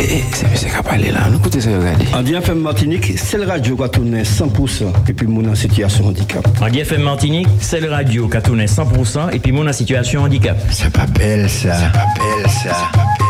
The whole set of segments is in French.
Eh, c'est monsieur Kapalé là, nous écoutez ça, regardez. Andy FM Martinique, c'est le radio qui a tourné 100% et puis mon en situation handicap. Andy FM Martinique, c'est le radio qui a tourné 100% et puis mon en situation handicap. C'est pas belle ça. C'est pas belle ça. C'est pas belle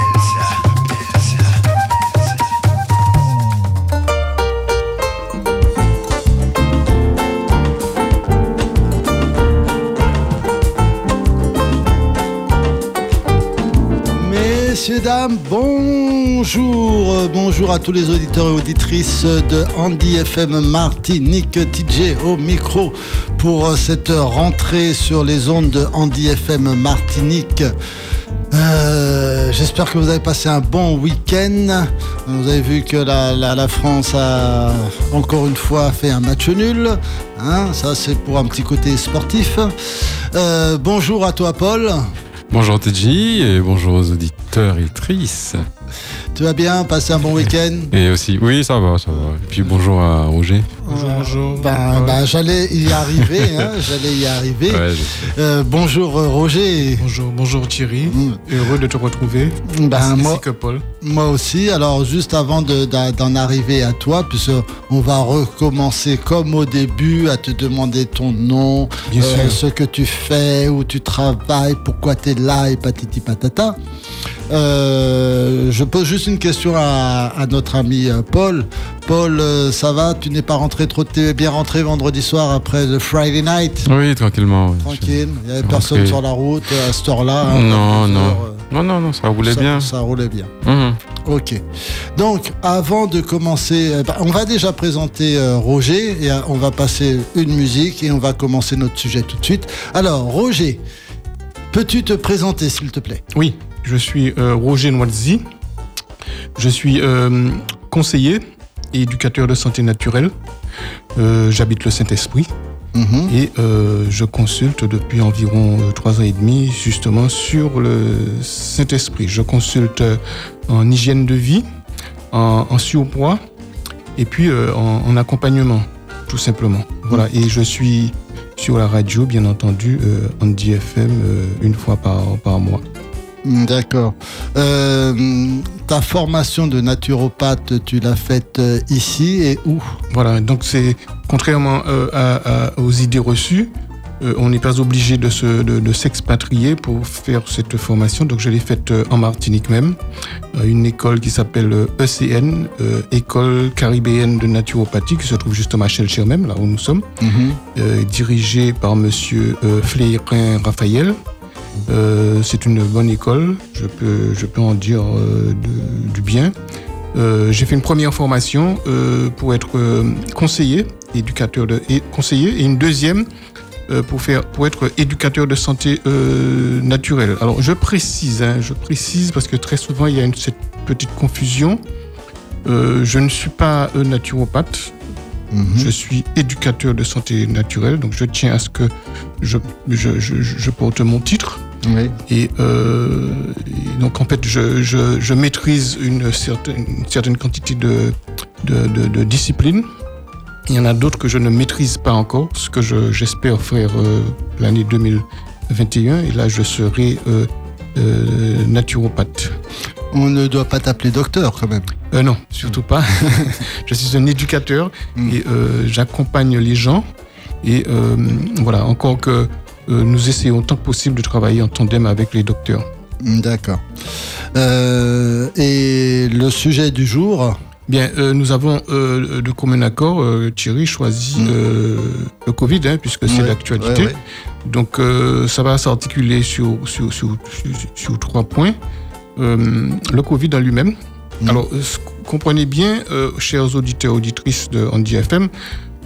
Messieurs, dames, bonjour. Euh, Bonjour à tous les auditeurs et auditrices de Andy FM Martinique, TJ au micro pour euh, cette rentrée sur les ondes de Andy FM Martinique. Euh, J'espère que vous avez passé un bon week-end. Vous avez vu que la, France a encore une fois fait un match nul. Hein, ça, c'est pour un petit côté sportif. Bonjour à toi, Paul. Bonjour TJ et bonjour aux auditeurs et auditrices. Tu vas bien? Passer un bon week-end? Et aussi, oui, ça va, ça va. Et puis bonjour à Roger. Bonjour, bonjour. Ben, ben, j'allais y arriver, hein, j'allais y arriver. Ouais, Euh, bonjour euh, Roger. Bonjour, bonjour Thierry. Mm. Heureux de te retrouver. Ben, ainsi moi, que Paul. moi aussi. Alors juste avant de- d'en arriver à toi, puisque on va recommencer comme au début à te demander ton nom, Bien sûr. ce que tu fais, où tu travailles, pourquoi tu es là et patiti patata. Euh, je pose juste une question à, à notre ami euh, Paul. Paul, euh, ça va? Tu n'es pas rentré trop T'es bien rentré vendredi soir après le Friday night? Oui, tranquillement. oui. Tranquille, il n'y avait personne rentré. sur la route à cette heure-là. hein, Non, à 12 non. heures, euh, Non, non, non, ça roulait ça, bien. Ça roulait bien. Mhm. Ok. Donc, avant de commencer, bah, on va déjà présenter Roger et on va passer une musique et on va commencer notre sujet tout de suite. Alors, Roger, peux-tu te présenter, s'il te plaît? Oui, je suis euh, Roger Noisy. Je suis euh, conseiller et éducateur de santé naturelle. Euh, J'habite le Saint-Esprit Mhm. et je consulte depuis environ trois ans et demi justement sur le Saint-Esprit. Je consulte en hygiène de vie, en, en surpoids et puis en, en accompagnement, tout simplement. Voilà, et je suis sur la radio, bien entendu, euh, Andy FM, euh, une fois par, par mois. Mm, D'accord. Euh, ta formation de naturopathe, tu l'as faite euh, ici et où Voilà, donc c'est contrairement euh, à- à- aux idées reçues, euh, on n'est pas obligé de, se, de, de s'expatrier pour faire cette formation. Donc je l'ai faite en Martinique même, une école qui s'appelle ECN, euh, École caribéenne de naturopathie, qui se trouve justement à Chelcher même, là où nous sommes, euh, dirigée par Monsieur Flérin Raphaël. Euh, c'est une bonne école, je peux, je peux en dire euh, de- du bien. Euh, j'ai fait une première formation pour être conseiller, éducateur de et conseiller, et une deuxième pour faire pour être éducateur de santé naturelle. Alors je précise, hein, je précise parce que très souvent il y a une, cette petite confusion. Je ne suis pas naturopathe, Mhm. je suis éducateur de santé naturelle, donc je tiens à ce que je, je, je, je porte mon titre. Oui. Et, euh, et donc en fait, je, je, je maîtrise une certaine, une certaine quantité de, de, de, de disciplines. Il y en a d'autres que je ne maîtrise pas encore, ce que je- j'espère faire euh, l'année 2021. Et là, je serai euh, euh, naturopathe. On ne doit pas t'appeler docteur quand même. Euh, non, surtout pas. je suis un éducateur Mm. et euh, j'accompagne les gens. Et voilà, encore que nous essayons tant que possible de travailler en tandem avec les docteurs. Mm, D'accord. Euh, et le sujet du jour Bien, euh, nous avons euh, de commun accord, euh, Thierry choisi Mm. euh, le Covid, hein, puisque c'est Ouais, d'actualité. ouais, ouais. Donc, euh, ça va s'articuler sur, sur, sur, sur, sur trois points. Euh, le Covid en lui-même. Mm. Alors, euh, comprenez bien, euh, chers auditeurs auditrices de Andy FM,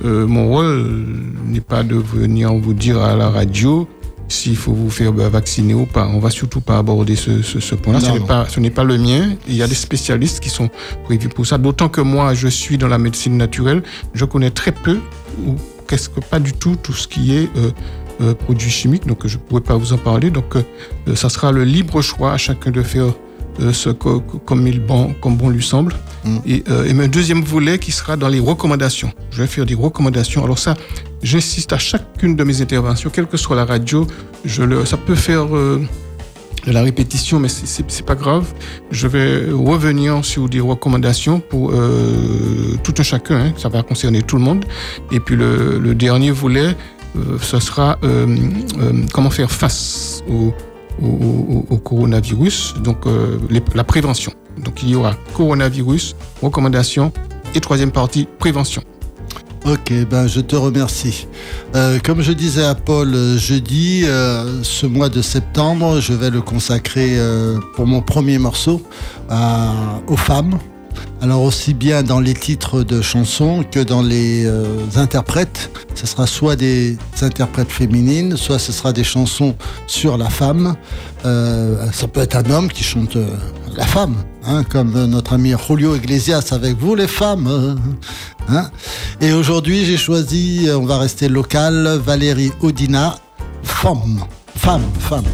euh, mon rôle n'est pas de venir vous dire à la radio s'il faut vous faire bah, vacciner ou pas. On va surtout pas aborder ce, ce, ce point-là. Ce n'est pas, ce n'est pas le mien. Il y a des spécialistes qui sont prévus pour ça. D'autant que moi, je suis dans la médecine naturelle. Je connais très peu ou qu'est-ce que pas du tout tout ce qui est euh, euh, produits chimiques. Donc, je ne pourrais pas vous en parler. Donc, euh, ça sera le libre choix à chacun de faire ce que- comme, il bon, comme bon lui semble. Mm. Et, euh, et un deuxième volet qui sera dans les recommandations. Je vais faire des recommandations. Alors ça, j'insiste à chacune de mes interventions, quelle que soit la radio, je le, ça peut faire euh, de la répétition, mais c'est pas grave. Je vais revenir sur des recommandations pour euh, tout un chacun. Hein. Ça va concerner tout le monde. Et puis le, le dernier volet, euh, ce sera euh, euh, comment faire face au, coronavirus, donc euh, la prévention. Donc il y aura coronavirus, recommandations et troisième partie, prévention. Ok, ben je te remercie. Euh, comme je disais à Paul euh, jeudi, ce mois de septembre, je vais le consacrer pour mon premier morceau aux femmes. Alors aussi bien dans les titres de chansons que dans les euh, interprètes, ce sera soit des interprètes féminines, soit ce sera des chansons sur la femme. Euh, ça peut être un homme qui chante euh, la femme, hein, comme notre ami Julio Iglesias avec vous les femmes. hein. Et aujourd'hui j'ai choisi, on va rester local, Valérie Odina, femme, femme, femme.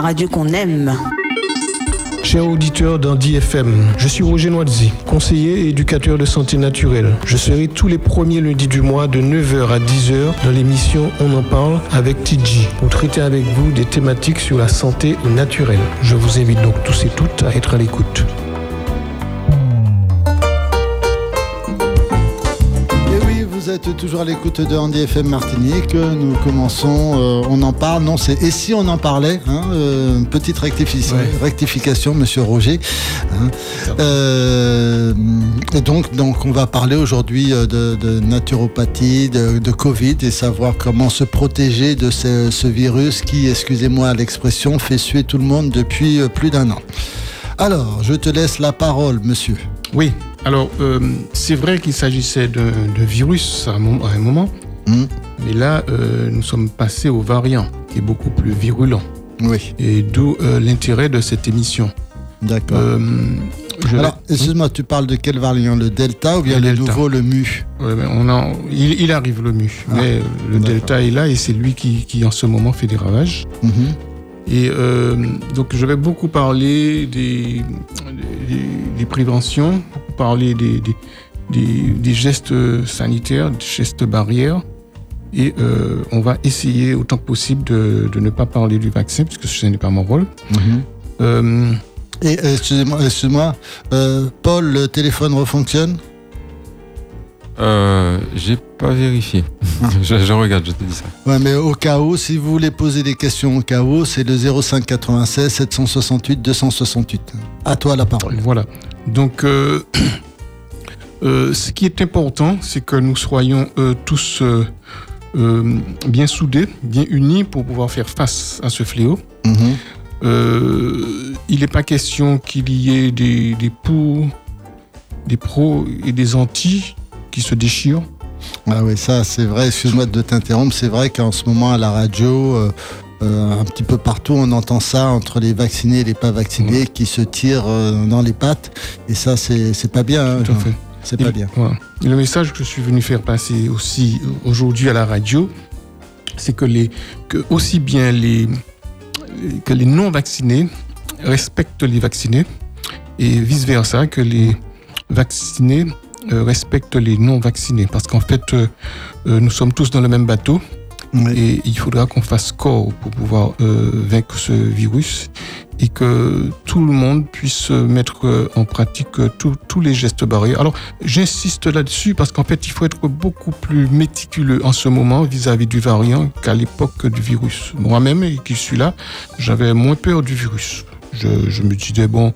Radio qu'on aime. Chers auditeurs d'Andy FM, je suis Roger Noisy, conseiller et éducateur de santé naturelle. Je serai tous les premiers lundis du mois de 9h à 10h dans l'émission On en parle avec TG pour traiter avec vous des thématiques sur la santé naturelle. Je vous invite donc tous et toutes à être à l'écoute. Êtes toujours à l'écoute de Andy FM Martinique. Nous commençons, euh, on en parle. Non, c'est et si on en parlait hein, euh, Petite rectification, Ouais. rectification, monsieur Roger. hein. Euh, et donc, donc, on va parler aujourd'hui de, de naturopathie, de, de Covid et savoir comment se protéger de ce, ce virus qui, excusez-moi l'expression, fait suer tout le monde depuis plus d'un an. Alors, je te laisse la parole, monsieur. Oui, alors euh, c'est vrai qu'il s'agissait d'un virus à un moment, à un moment, Hmm. mais là euh, nous sommes passés au variant qui est beaucoup plus virulent. Oui, Et d'où euh, l'intérêt de cette émission. d'accord. Je Alors, excuse-moi, tu parles de quel variant Le Delta ou bien Le nouveau, le Mu? Ouais, on en- il, il arrive le mu, Ah, mais le delta est là et c'est lui qui, qui en ce moment fait des ravages. Mhm. Et euh, donc je vais beaucoup parler des, des, des préventions, parler des, des, des- des gestes sanitaires, des gestes barrières. Et euh, on va essayer autant que possible de, de ne pas parler du vaccin, puisque ce n'est pas mon rôle. Mhm. Euh, Et euh, excusez-moi, excuse-moi euh, Paul, le téléphone refonctionne? Euh, j'ai pas vérifié. Ah. je, je regarde, je te dis ça. Ouais, mais au cas où, si vous voulez poser des questions au cas où, c'est le 05 96 768 268. À toi la parole. Voilà. Donc, euh, euh, ce qui est important, c'est que nous soyons euh, tous euh, euh, bien soudés, bien unis pour pouvoir faire face à ce fléau. Mhm. Euh, il n'est pas question qu'il y ait des, des pour, des pros et des anti qui se déchirent. Ah oui, ça c'est vrai, excuse-moi de t'interrompre, c'est vrai qu'en ce moment à la radio, euh, euh, un petit peu partout, on entend ça entre les vaccinés et les pas vaccinés qui se tirent euh, dans les pattes. Et ça, c'est pas bien. hein, Tout à fait. C'est pas bien. le message que je suis venu faire passer aussi aujourd'hui à la radio, c'est que, les, que aussi bien les, que les non-vaccinés respectent les vaccinés et vice-versa, que les vaccinés euh, respectent les non-vaccinés. Parce qu'en fait, euh, euh, nous sommes tous dans le même bateau Oui. et il faudra qu'on fasse corps pour pouvoir vaincre ce virus et que tout le monde puisse mettre en pratique tous- tous les gestes barrières. Alors, j'insiste là-dessus parce qu'en fait, il faut être beaucoup plus méticuleux en ce moment vis-à-vis du variant qu'à l'époque du virus. Moi-même, et qui suis là, j'avais moins peur du virus. Je, je me disais, bon,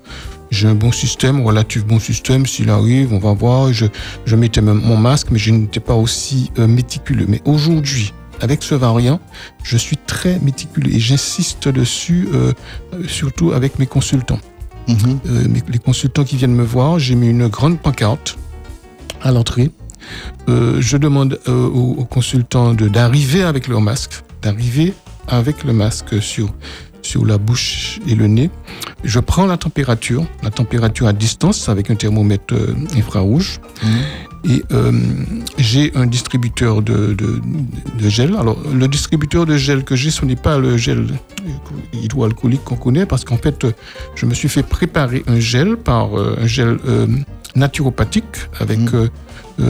j'ai un bon système, relatif bon système, s'il arrive, on va voir. Je, je mettais mon masque, mais je n'étais pas aussi euh, méticuleux. Mais aujourd'hui, avec ce variant, je suis très méticuleux et j'insiste dessus, euh, euh, surtout avec mes consultants. Mhm. Euh, mes- les consultants qui viennent me voir, j'ai mis une grande pancarte à l'entrée. Je demande aux, aux consultants d'arriver avec leur masque, d'arriver avec le masque sur, sur la bouche et le nez. Je prends la température, la température à distance avec un thermomètre euh, infrarouge. Et euh, j'ai un distributeur de, de, de gel. Alors, le distributeur de gel que j'ai, ce n'est pas le gel hydroalcoolique qu'on connaît, parce qu'en fait, je me suis fait préparer un gel par euh, un gel euh, naturopathique avec Mhm.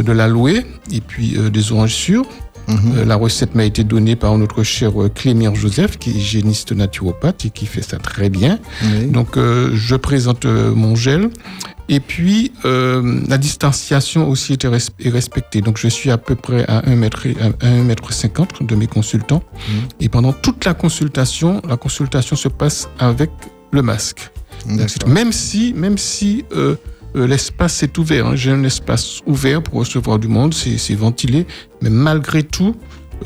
de l'aloe et puis des oranges sûres. Mhm. Euh, la recette m'a été donnée par notre cher euh, Clémire Joseph, qui est hygiéniste naturopathe et qui fait ça très bien. Oui. Donc, euh, je présente euh, mon gel. Et puis, euh, la distanciation aussi res- est respectée. Donc, je suis à peu près à 1 mètre, à 1 mètre 50 de mes consultants. Et pendant toute la consultation, la consultation se passe avec le masque. Donc. Même si, même si euh, l'espace est ouvert, hein. j'ai un espace ouvert pour recevoir du monde, c'est ventilé, mais malgré tout,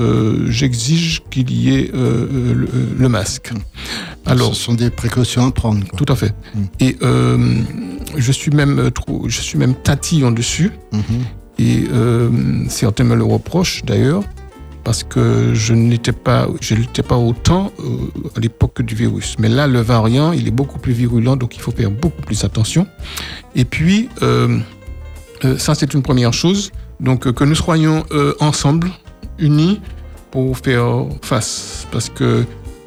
euh, j'exige qu'il y ait euh, le, le masque. Alors, Ce sont des précautions à prendre. quoi. tout à fait. Mm. Et je suis même trop, je suis même tatillon dessus. Mhm. Et certains me le reprochent d'ailleurs parce que je n'étais pas, je n'étais pas autant euh, à l'époque du virus. Mais là, le variant, il est beaucoup plus virulent, donc il faut faire beaucoup plus attention. Et puis, euh, euh, ça c'est une première chose. Donc que nous soyons euh, ensemble, unis, pour faire face, parce que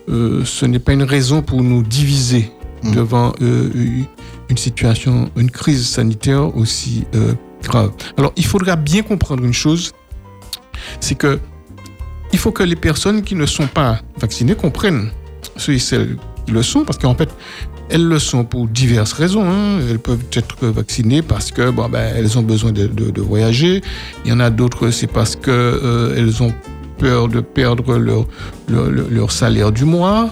euh, ce n'est pas une raison pour nous diviser Mhm. devant une situation, une crise sanitaire aussi grave. Alors, il faudra bien comprendre une chose, c'est que il faut que les personnes qui ne sont pas vaccinées comprennent ceux et celles qui le sont, parce qu'en fait, elles le sont pour diverses raisons. hein. Elles peuvent être vaccinées parce que ben, ont besoin de, voyager. Il y en a d'autres, c'est parce que euh, ont peur de perdre leur salaire du mois.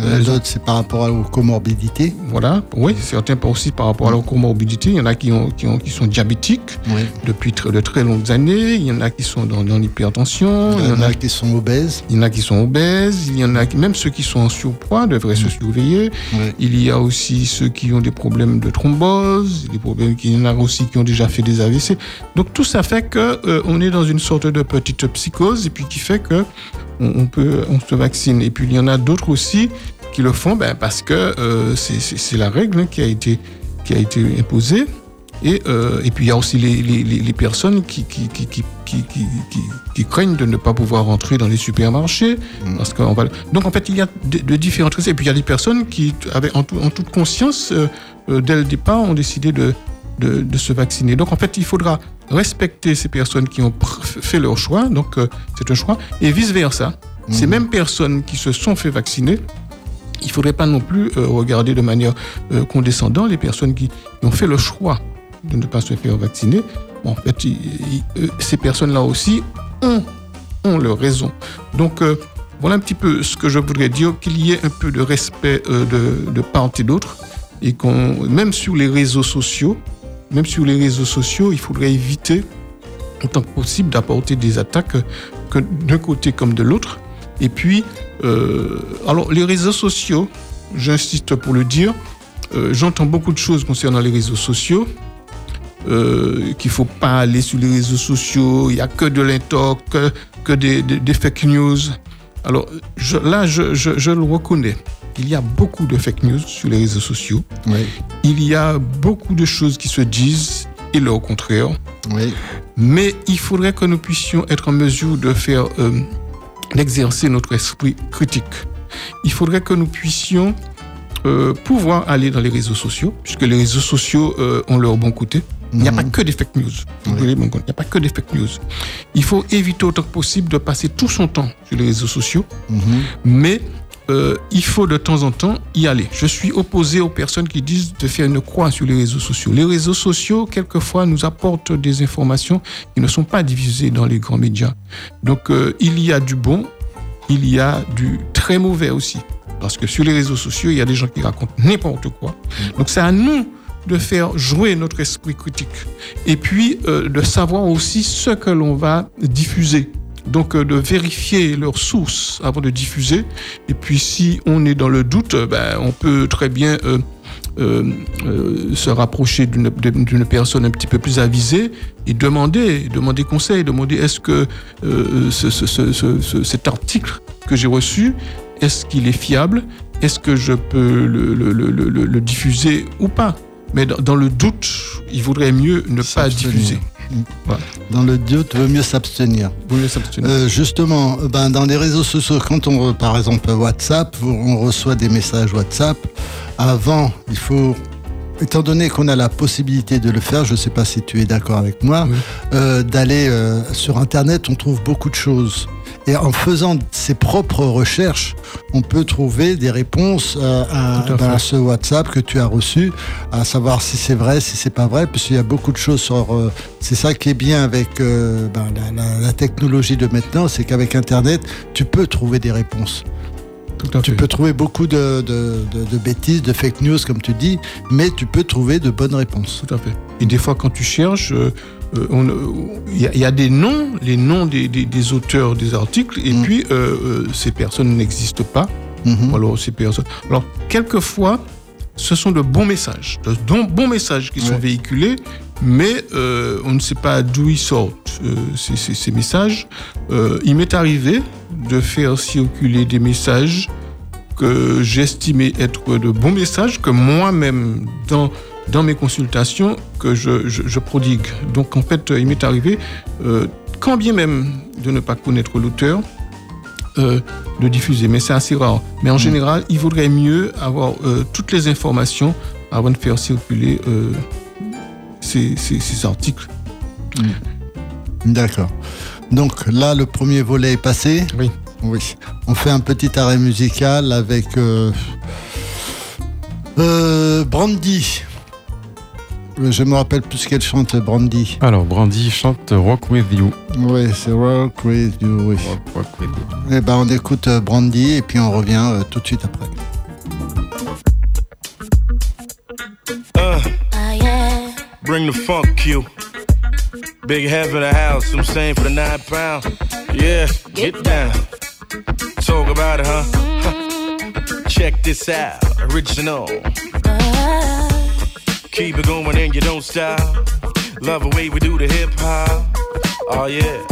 Euh, Elles ont- L'autre, c'est par rapport aux comorbidités. Voilà, oui, certains aussi par rapport à leur comorbidité. Il y en a qui, ont, qui, ont, qui sont diabétiques Oui. depuis très- de très longues années. Il y en a qui sont dans, dans l'hypertension. Il y en a qui sont obèses. Il y en a qui sont obèses, il y en a qui- même ceux qui sont en surpoids devraient se surveiller. Oui. Il y a aussi ceux qui ont des problèmes de thrombose, des problèmes il y en a aussi qui ont déjà fait des AVC. Donc tout ça fait que euh, on est dans une sorte de petite psychose et puis qui fait que on, on peut on se vaccine. Et puis il y en a d'autres aussi qui le font ben, parce que euh, c'est- la règle hein, qui a été qui a été imposée. Et, euh, et puis il y a aussi les, les, personnes qui, qui, qui, craignent de ne pas pouvoir rentrer dans les supermarchés. Parce qu'on va... Donc en fait, il y a de, de différentes raisons. Et puis il y a des personnes qui, avec, en, tout- en toute conscience, euh, euh, dès le départ, ont décidé de, de, de se vacciner. Donc en fait, il faudra respecter ces personnes qui ont fait leur choix. Donc c'est un choix. Et vice-versa. Ces mêmes personnes qui se sont fait vacciner, il ne faudrait pas non plus euh, regarder de manière euh, condescendante les personnes qui, ont fait le choix de ne pas se faire vacciner. En fait, euh, ces personnes-là aussi ont, ont leur raison. Donc, voilà un petit peu ce que je voudrais dire, qu'il y ait un peu de respect de, de part et d'autre, et qu'on, même sur les réseaux sociaux, même sur les réseaux sociaux, il faudrait éviter, autant que possible, d'apporter des attaques que d'un côté comme de l'autre. Et puis, euh, alors les réseaux sociaux, j'insiste pour le dire, euh, j'entends beaucoup de choses concernant les réseaux sociaux. Euh, qu'il faut pas aller sur les réseaux sociaux, il y a que de l'intox, que, que des, des- des fake news. Alors je- là, je, je- je le reconnais. Il y a beaucoup de fake news sur les réseaux sociaux. Oui. Il y a beaucoup de choses qui se disent et le contraire. Oui. Mais il faudrait que nous puissions être en mesure de faire, euh, d'exercer notre esprit critique. Il faudrait que nous puissions euh, pouvoir aller dans les réseaux sociaux, puisque les réseaux sociaux euh, ont leur bon côté. Il n'y a pas que des fake news. Il n'y a pas que des fake news. Il faut éviter autant que possible de passer tout son temps sur les réseaux sociaux, Mhm. mais euh, il faut de temps en temps y aller. Je suis opposé aux personnes qui disent de faire une croix sur les réseaux sociaux. Les réseaux sociaux, quelquefois, nous apportent des informations qui ne sont pas diffusées dans les grands médias. Donc, euh, il y a du bon, il y a du très mauvais aussi. Parce que sur les réseaux sociaux, il y a des gens qui racontent n'importe quoi. Donc, c'est à nous de faire jouer notre esprit critique. Et puis, euh, de savoir aussi ce que l'on va diffuser. Donc, euh, de vérifier leurs sources avant de diffuser. Et puis, si on est dans le doute, euh, ben, on peut très bien euh, euh, euh, se rapprocher d'une personne un petit peu plus avisée et demander, demander conseil, demander est-ce que ce- ce- ce- ce- ce- cet article que j'ai reçu, est-ce qu'il est fiable? Est-ce que je peux le, le- le- le- le- le diffuser ou pas? Mais dans, le doute, il vaudrait mieux ne pas diffuser. Dans le mieux s'abstenir. Vaut mieux s'abstenir. Euh, justement, ben, dans les réseaux sociaux, quand on, par exemple, WhatsApp, on reçoit des messages WhatsApp. Avant, il faut, étant donné qu'on a la possibilité de le faire, je ne sais pas si tu es d'accord avec moi, Oui. euh, d'aller euh, sur Internet, on trouve beaucoup de choses. Et en faisant ses propres recherches, on peut trouver des réponses euh, à, ben, ce WhatsApp que tu as reçu, à savoir si c'est vrai, si c'est pas vrai, puisqu'il y a beaucoup de choses sur. euh, c'est ça qui est bien avec euh, ben, la, la- la technologie de maintenant, c'est qu'avec Internet, tu peux trouver des réponses. Tout à Tu fait. peux trouver beaucoup de, de- de- de bêtises, de fake news, comme tu dis, mais tu peux trouver de bonnes réponses. Tout à fait. Et des fois, quand tu cherches, euh, il y, a- il y a des noms, les noms des, des- des auteurs des articles, et Mm. puis euh, euh, ces personnes n'existent pas. Mhm. Ou Alors, ces personnes. Alors, quelquefois, ce sont de bons messages, de bons, bons messages qui sont Ouais. véhiculés, mais euh, on ne sait pas d'où ils sortent euh, ces, ces- ces messages. Euh, il m'est arrivé de faire circuler des messages que j'estimais être de bons messages que moi-même, dans, dans mes consultations, que je, je- je prodigue. Donc, en fait, il m'est arrivé, euh, quand bien même de ne pas connaître l'auteur, euh, de diffuser, mais c'est assez rare. Mais en général, il vaudrait mieux avoir euh, toutes les informations avant de faire circuler ces, ces- ces articles. D'accord. Donc là, le premier volet est passé. Oui. Oui. On fait un petit arrêt musical avec euh, euh, Brandy. Euh, Je me rappelle plus qu'elle chante Brandy. Alors, Brandy chante Rock With You. Oui, c'est Rock With You. Oui. Rock, rock with you. Eh ben, on écoute euh, Brandy et puis on revient euh, tout de suite après. Uh, Ah, yeah. bring the funk Q. Big head for the house, I'm saying for the nine pound. Yeah, get down. Talk about it, huh? Huh. Check this out, original. Keep it going and you don't stop. Love the way we do the hip hop. Oh yeah,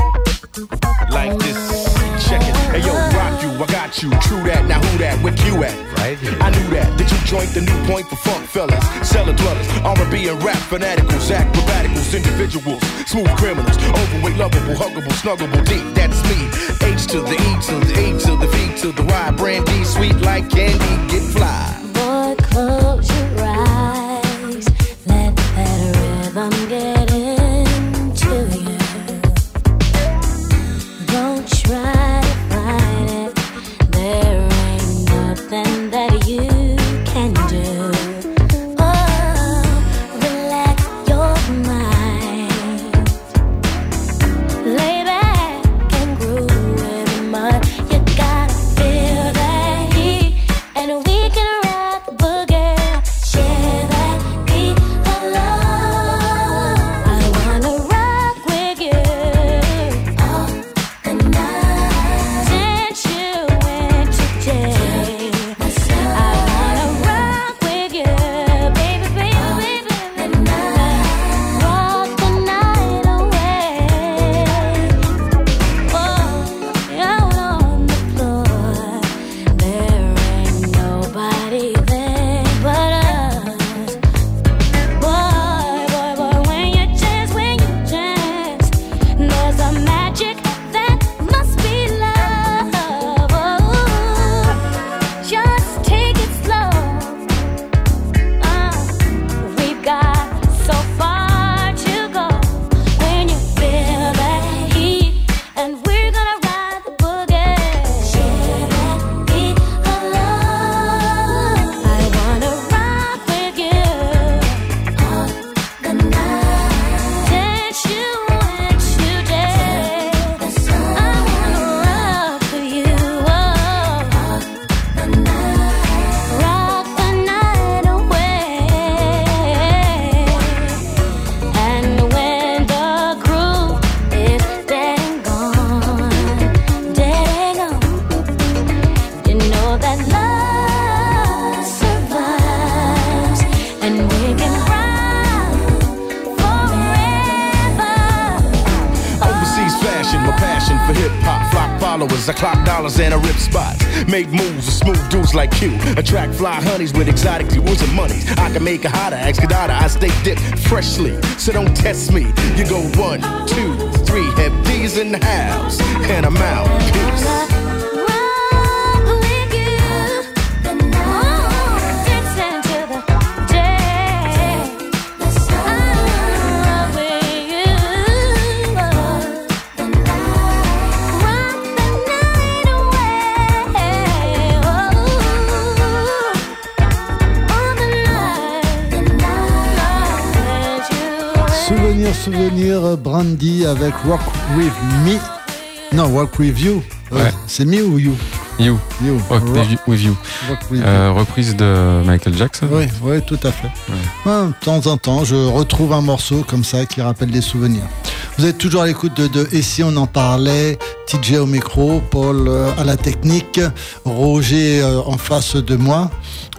like this. Check it. Hey yo, rock you, I got you. True that. Now who that? Where you at? Right here. I knew that. Did you joint the new point for funk fellas? Cellar dwellers, R&B and rap fanaticals, acrobaticals, individuals, smooth criminals, overweight, lovable, huggable, snuggable, deep. That's me. H to the E to the A to the V to the Y. Brandy, sweet like candy, get fly. Boy, close freshly, so don't test me. Euh, Brandy avec Rock With Me. Non, Rock With You. Ouais. C'est me ou you? You. You. Rock, With You. Rock With You. Euh, reprise de Michael Jackson. Oui, oui, tout à fait. Ouais, de temps en temps, je retrouve un morceau comme ça qui rappelle des souvenirs. Vous êtes toujours à l'écoute de, de Et si on en parlait? TJ au micro, Paul euh, à la technique, Roger euh, en face de moi,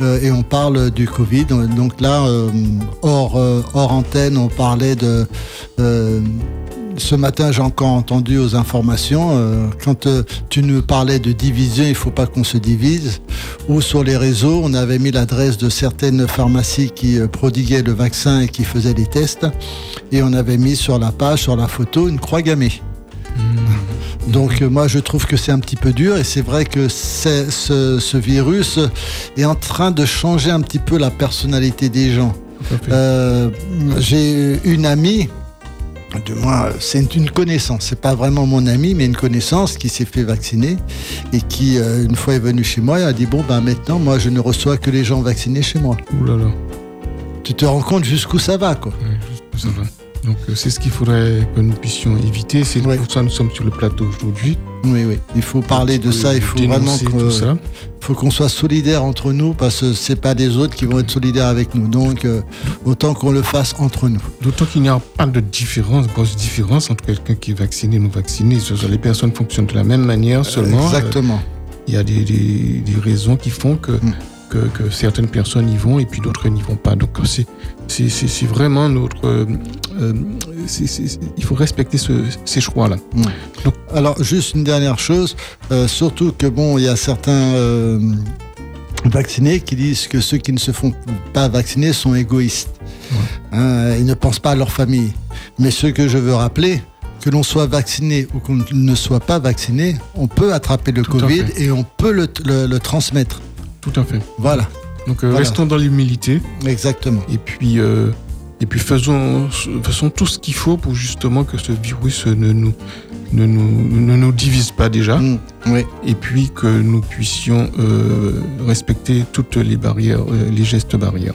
et on parle du Covid. Donc là, hors, hors antenne, on parlait de. euh, ce matin, j'ai encore entendu aux informations, euh, quand euh, tu nous parlais de division, il faut pas qu'on se divise, ou sur les réseaux, on avait mis l'adresse de certaines pharmacies qui euh, prodiguaient le vaccin et qui faisaient les tests, et on avait mis sur la page, sur la photo, une croix gammée. Donc euh, moi je trouve que c'est un petit peu dur et c'est vrai que ce, ce virus est en train de changer un petit peu la personnalité des gens. Euh, J'ai une amie, de moi, c'est une connaissance, c'est pas vraiment mon amie, mais une connaissance qui s'est fait vacciner et qui, euh, une fois est venue chez moi, a dit Bon, ben maintenant, moi je ne reçois que les gens vaccinés chez moi. Ouh là là. Tu te rends compte jusqu'où ça va, quoi. Ouais, juste- ça va. Donc euh, c'est ce qu'il faudrait que nous puissions éviter. C'est pour ça que nous sommes sur le plateau aujourd'hui. Oui, oui. Il faut parler de ça, il faut vraiment ça. faut qu'on soit solidaires entre nous parce que c'est pas des autres qui vont être solidaires avec nous. Donc, euh, autant qu'on le fasse entre nous. D'autant qu'il n'y a pas de différence, grosse différence entre quelqu'un qui est vacciné et non vacciné. Les personnes fonctionnent de la même manière seulement. Exactement. euh, Il y a des, des- des raisons qui font que, Mm. Que, que certaines personnes y vont et puis d'autres n'y vont pas. Donc c'est vraiment notre... euh, euh, il faut respecter ce- ces choix-là. Alors, juste une dernière chose, euh, surtout que bon, il y a certains euh, vaccinés qui disent que ceux qui ne se font pas vacciner sont égoïstes. Hein, ils ne pensent pas à leur famille. Mais ce que je veux rappeler, que l'on soit vacciné ou qu'on ne soit pas vacciné, on peut attraper le Tout Covid et on peut le, le- le transmettre. Tout à fait. Voilà, Donc euh, Voilà. restons dans l'humilité exactement. et puis, euh, et puis faisons, faisons tout ce qu'il faut pour justement que ce virus ne nous, ne nous, ne nous divise pas déjà. Mm, oui. et puis que nous puissions euh, respecter toutes les barrières, les gestes barrières.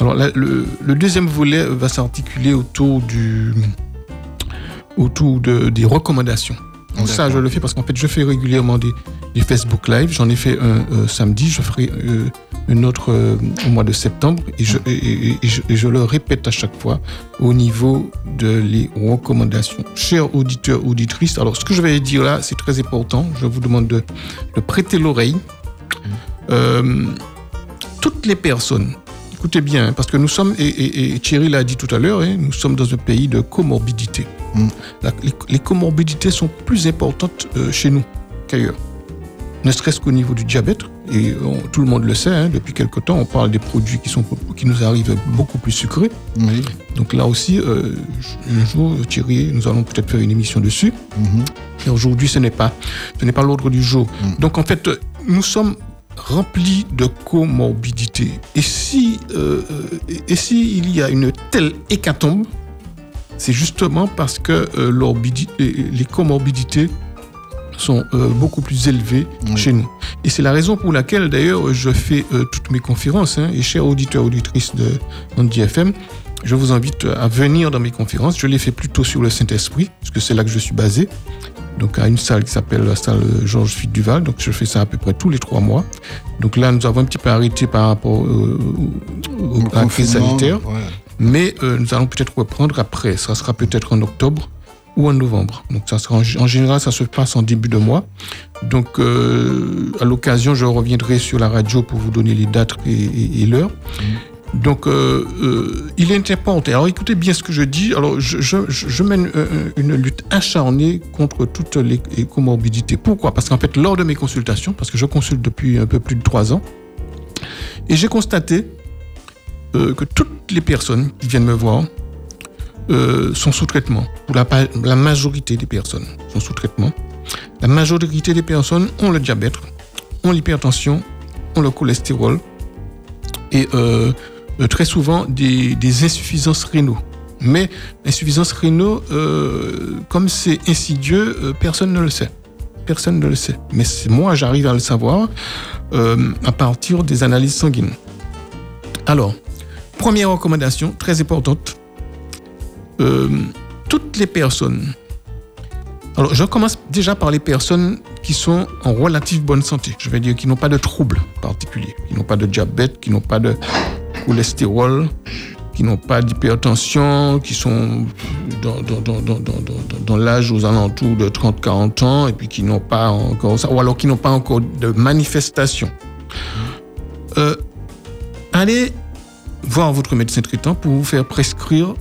Alors là, le, le deuxième volet va s'articuler autour du autour de, des recommandations. Donc ça, je le fais parce qu'en fait, je fais régulièrement des, des Facebook Live. J'en ai fait un euh, samedi, je ferai euh, un autre euh, au mois de septembre et je, et, et- et je, et je le répète à chaque fois au niveau de les recommandations. Chers auditeurs, auditrices, alors ce que je vais dire là, c'est très important. Je vous demande de, de prêter l'oreille. Euh, toutes les personnes, écoutez bien, hein, parce que nous sommes, et, et- et Thierry l'a dit tout à l'heure, hein, nous sommes dans un pays de comorbidité. Mm. La- les, les comorbidités sont plus importantes euh, chez nous qu'ailleurs. Ne serait-ce qu'au niveau du diabète, et on- tout le monde le sait, hein, depuis quelque temps, on parle des produits qui, sont, qui nous arrivent beaucoup plus sucrés. Donc là aussi, euh, un jour, Thierry, nous allons peut-être faire une émission dessus. Mhm. Et aujourd'hui, ce n'est pas, ce n'est pas l'ordre du jour. Mm. Donc en fait, euh, nous sommes remplis de comorbidités. Et si, euh, euh, et si il y a une telle hécatombe, c'est justement parce que euh, les comorbidités sont euh, beaucoup plus élevées chez nous. Et c'est la raison pour laquelle, d'ailleurs, je fais toutes mes conférences. hein. et chers auditeurs, auditrices de Andy FM, je vous invite à venir dans mes conférences. Je les fais plutôt sur le Saint-Esprit, parce que c'est là que je suis basé. Donc, à une salle qui s'appelle la salle Georges Fuit Duval. Donc, je fais ça à peu près tous les trois mois. Donc là, nous avons un petit peu arrêté par rapport euh, au- à la crise sanitaire. ouais. Mais euh, nous allons peut-être reprendre après. Ça sera peut-être en octobre ou en novembre. Donc ça sera en, en général, ça se passe en début de mois. Donc euh, à l'occasion, je reviendrai sur la radio pour vous donner les dates et, et- et l'heure. Donc euh, euh, il est important. Alors écoutez bien ce que je dis. Alors je, je- mène euh, une lutte acharnée contre toutes les, comorbidités. Pourquoi? Parce qu'en fait, lors de mes consultations, parce que je consulte depuis un peu plus de trois ans, et j'ai constaté que toutes les personnes qui viennent me voir sont sous traitement. Pour la, majorité des personnes sont sous traitement. La majorité des personnes ont le diabète, ont l'hypertension, ont le cholestérol et très souvent des, insuffisances rénaux. Mais insuffisance rénaux, euh, comme c'est insidieux, euh, personne ne le sait. Personne ne le sait. Mais moi, j'arrive à le savoir euh, à partir des analyses sanguines. Alors, première recommandation, très importante. Euh, toutes les personnes. Alors, je commence déjà par les personnes qui sont en relative bonne santé. Je vais dire qui n'ont pas de troubles particuliers, qui n'ont pas de diabète, qui n'ont pas de cholestérol, qui n'ont pas d'hypertension, qui sont dans, dans, dans, dans, l'âge aux alentours de 30-40 ans et puis qui n'ont pas encore ça, ou alors qui n'ont pas encore de manifestations. Euh, allez voir votre médecin traitant pour vous faire prescrire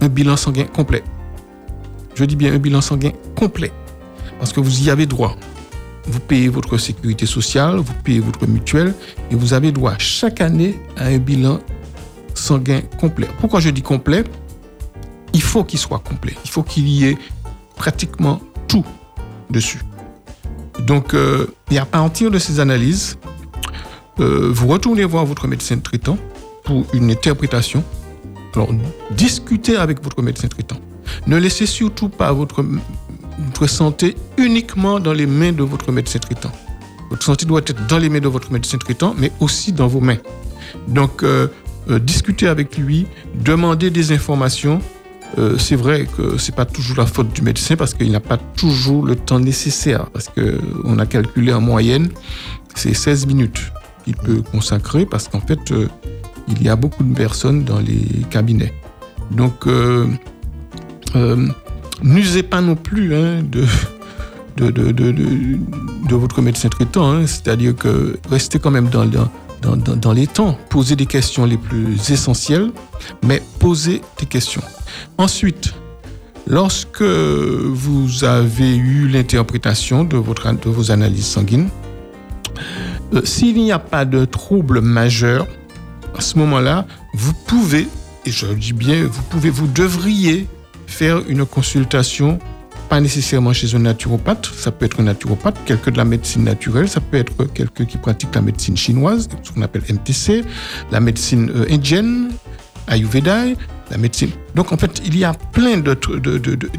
un bilan sanguin complet. Je dis bien un bilan sanguin complet. Parce que vous y avez droit. Vous payez votre sécurité sociale, vous payez votre mutuelle et vous avez droit chaque année à un bilan sanguin complet. Pourquoi je dis complet? Il faut qu'il soit complet. Il faut qu'il y ait pratiquement tout dessus. Donc, euh, à partir de ces analyses, euh, vous retournez voir votre médecin traitant pour une interprétation. Alors, discutez avec votre médecin traitant. Ne laissez surtout pas votre, votre santé uniquement dans les mains de votre médecin traitant. Votre santé doit être dans les mains de votre médecin traitant, mais aussi dans vos mains. Donc, euh, euh, discutez avec lui, demandez des informations. Euh, c'est vrai que c'est pas toujours la faute du médecin parce qu'il n'a pas toujours le temps nécessaire. Parce que on a calculé en moyenne, c'est 16 minutes qu'il peut consacrer parce qu'en fait, euh, il y a beaucoup de personnes dans les cabinets. Donc, n'usez pas non plus hein, de, de, de, de, de- votre médecin traitant. hein. C'est-à-dire que restez quand même dans, dans, dans, dans- les temps. Posez des questions les plus essentielles, mais posez des questions. Ensuite, lorsque vous avez eu l'interprétation de, de vos analyses sanguines, euh, s'il n'y a pas de trouble majeur, à ce moment-là, vous pouvez, et je dis bien, vous pouvez, vous devriez faire une consultation, pas nécessairement chez un naturopathe, ça peut être un naturopathe, quelqu'un de la médecine naturelle, ça peut être quelqu'un qui pratique la médecine chinoise, ce qu'on appelle MTC, la médecine euh, indienne, Ayurveda, la médecine. Donc en fait, il y a plein de,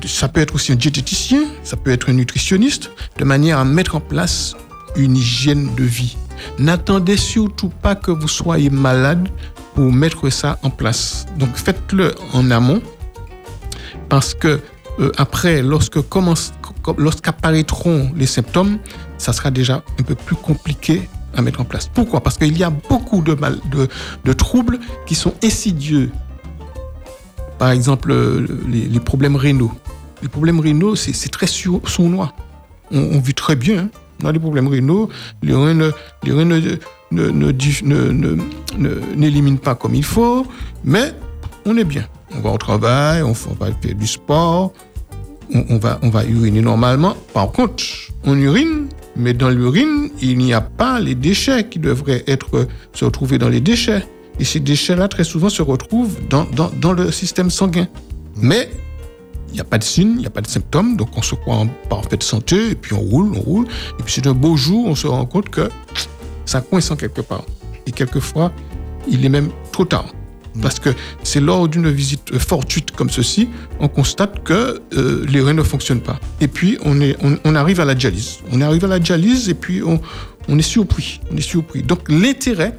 Ça peut être aussi un diététicien, ça peut être un nutritionniste, de manière à mettre en place une hygiène de vie. N'attendez surtout pas que vous soyez malade pour mettre ça en place. Donc faites-le en amont, parce que euh, après, lorsque lorsqu'apparaîtront les symptômes, ça sera déjà un peu plus compliqué à mettre en place. Pourquoi? Parce qu'il y a beaucoup de, mal, de, troubles qui sont insidieux. Par exemple, les, problèmes rénaux. Les problèmes rénaux, c'est très sou- sournois. On, vit très bien. hein. On a des problèmes rénaux. Les reins ne, les reins ne, ne, ne, dif- ne- ne- ne- n'éliminent pas comme il faut, mais on est bien. On va au travail, on, va faire du sport, on, va, uriner normalement. Par contre, on urine, mais dans l'urine, il n'y a pas les déchets qui devraient être, se retrouver dans les déchets. Et ces déchets-là, très souvent, se retrouvent dans le système sanguin. Mais il n'y a pas de signes, il n'y a pas de symptômes, donc on se croit en parfaite santé, et puis on roule, on roule. Et puis c'est un beau jour, on se rend compte que ça coince en quelque part. Et quelquefois, il est même trop tard. Parce que c'est lors d'une visite euh, fortuite comme ceci, on constate que euh, les reins ne fonctionnent pas. Et puis, on arrive à la dialyse. On arrive à la dialyse et puis on, on est surpris. On est surpris. Donc, l'intérêt,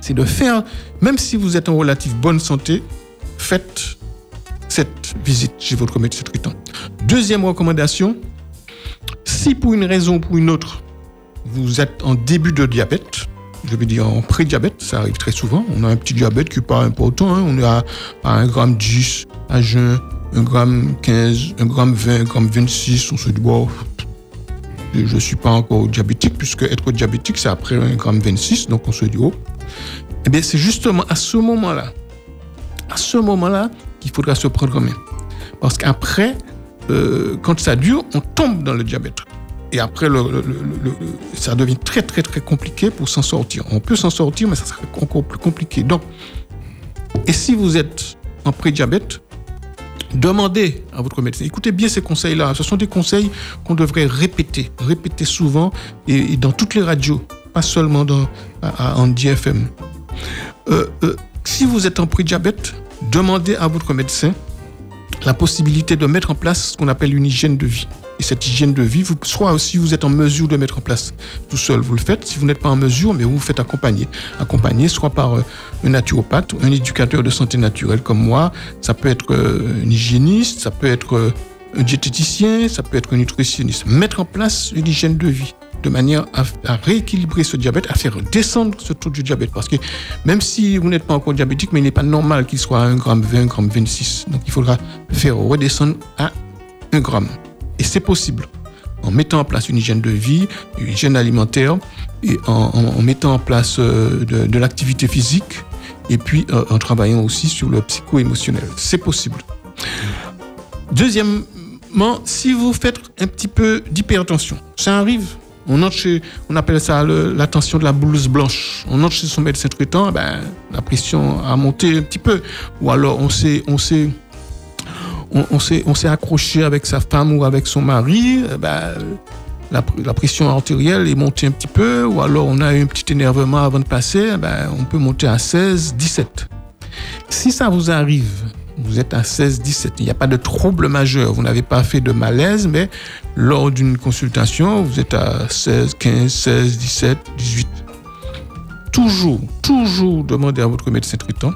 c'est de faire, même si vous êtes en relative bonne santé, faites cette visite chez votre médecin traitant. Deuxième recommandation, si pour une raison ou pour une autre, vous êtes en début de diabète, je veux dire en pré-diabète, ça arrive très souvent. On a un petit diabète qui n'est pas important. hein. On est à, à 1 gramme 10 à jeun, 1 gramme 15, 1 gramme 20, 1 gramme 26. On se dit, je ne suis pas encore diabétique, puisque être diabétique, c'est après 1 gramme 26. Donc on se dit, oh. Eh bien, c'est justement à ce moment-là, à ce moment-là, qu'il faudra se prendre en main. Parce qu'après, euh, quand ça dure, on tombe dans le diabète. Et après, ça devient très, très, très compliqué pour s'en sortir. On peut s'en sortir, mais ça sera encore plus compliqué. Donc, et si vous êtes en prédiabète, demandez à votre médecin. Écoutez bien ces conseils-là. Ce sont des conseils qu'on devrait répéter, répéter souvent et, dans toutes les radios, pas seulement dans, à, à Andy FM. Euh, euh, si vous êtes en prédiabète, demandez à votre médecin la possibilité de mettre en place ce qu'on appelle une hygiène de vie. Et cette hygiène de vie, soit si vous êtes en mesure de mettre en place tout seul, vous le faites. Si vous n'êtes pas en mesure, mais vous vous faites accompagner. Accompagner soit par euh, un naturopathe, un éducateur de santé naturelle comme moi. Ça peut être euh, un hygiéniste, ça peut être euh, un diététicien, ça peut être un nutritionniste. Mettre en place une hygiène de vie de manière à, rééquilibrer ce diabète, à faire descendre ce taux du diabète. Parce que même si vous n'êtes pas encore diabétique, mais il n'est pas normal qu'il soit à 1 gramme 20, 1 gramme 26. Donc il faudra faire redescendre à 1 gramme. Et c'est possible en mettant en place une hygiène de vie, une hygiène alimentaire, et en, mettant en place euh, de, l'activité physique, et puis euh, en travaillant aussi sur le psycho-émotionnel. C'est possible. Deuxièmement, si vous faites un petit peu d'hypertension, ça arrive. On entre appelle ça le- la tension de la blouse blanche. On entre chez son médecin traitant, ben, la pression a monté un petit peu. Ou alors on s'est, on on, s'est accroché avec sa femme ou avec son mari, euh, ben, la, pr- la pression artérielle est montée un petit peu, ou alors on a eu un petit énervement avant de passer, ben, on peut monter à 16, 17. Si ça vous arrive, vous êtes à 16, 17, il n'y a pas de trouble majeur, vous n'avez pas fait de malaise, mais lors d'une consultation, vous êtes à 16, 15, 16, 17, 18. Toujours, toujours demandez à votre médecin traitant,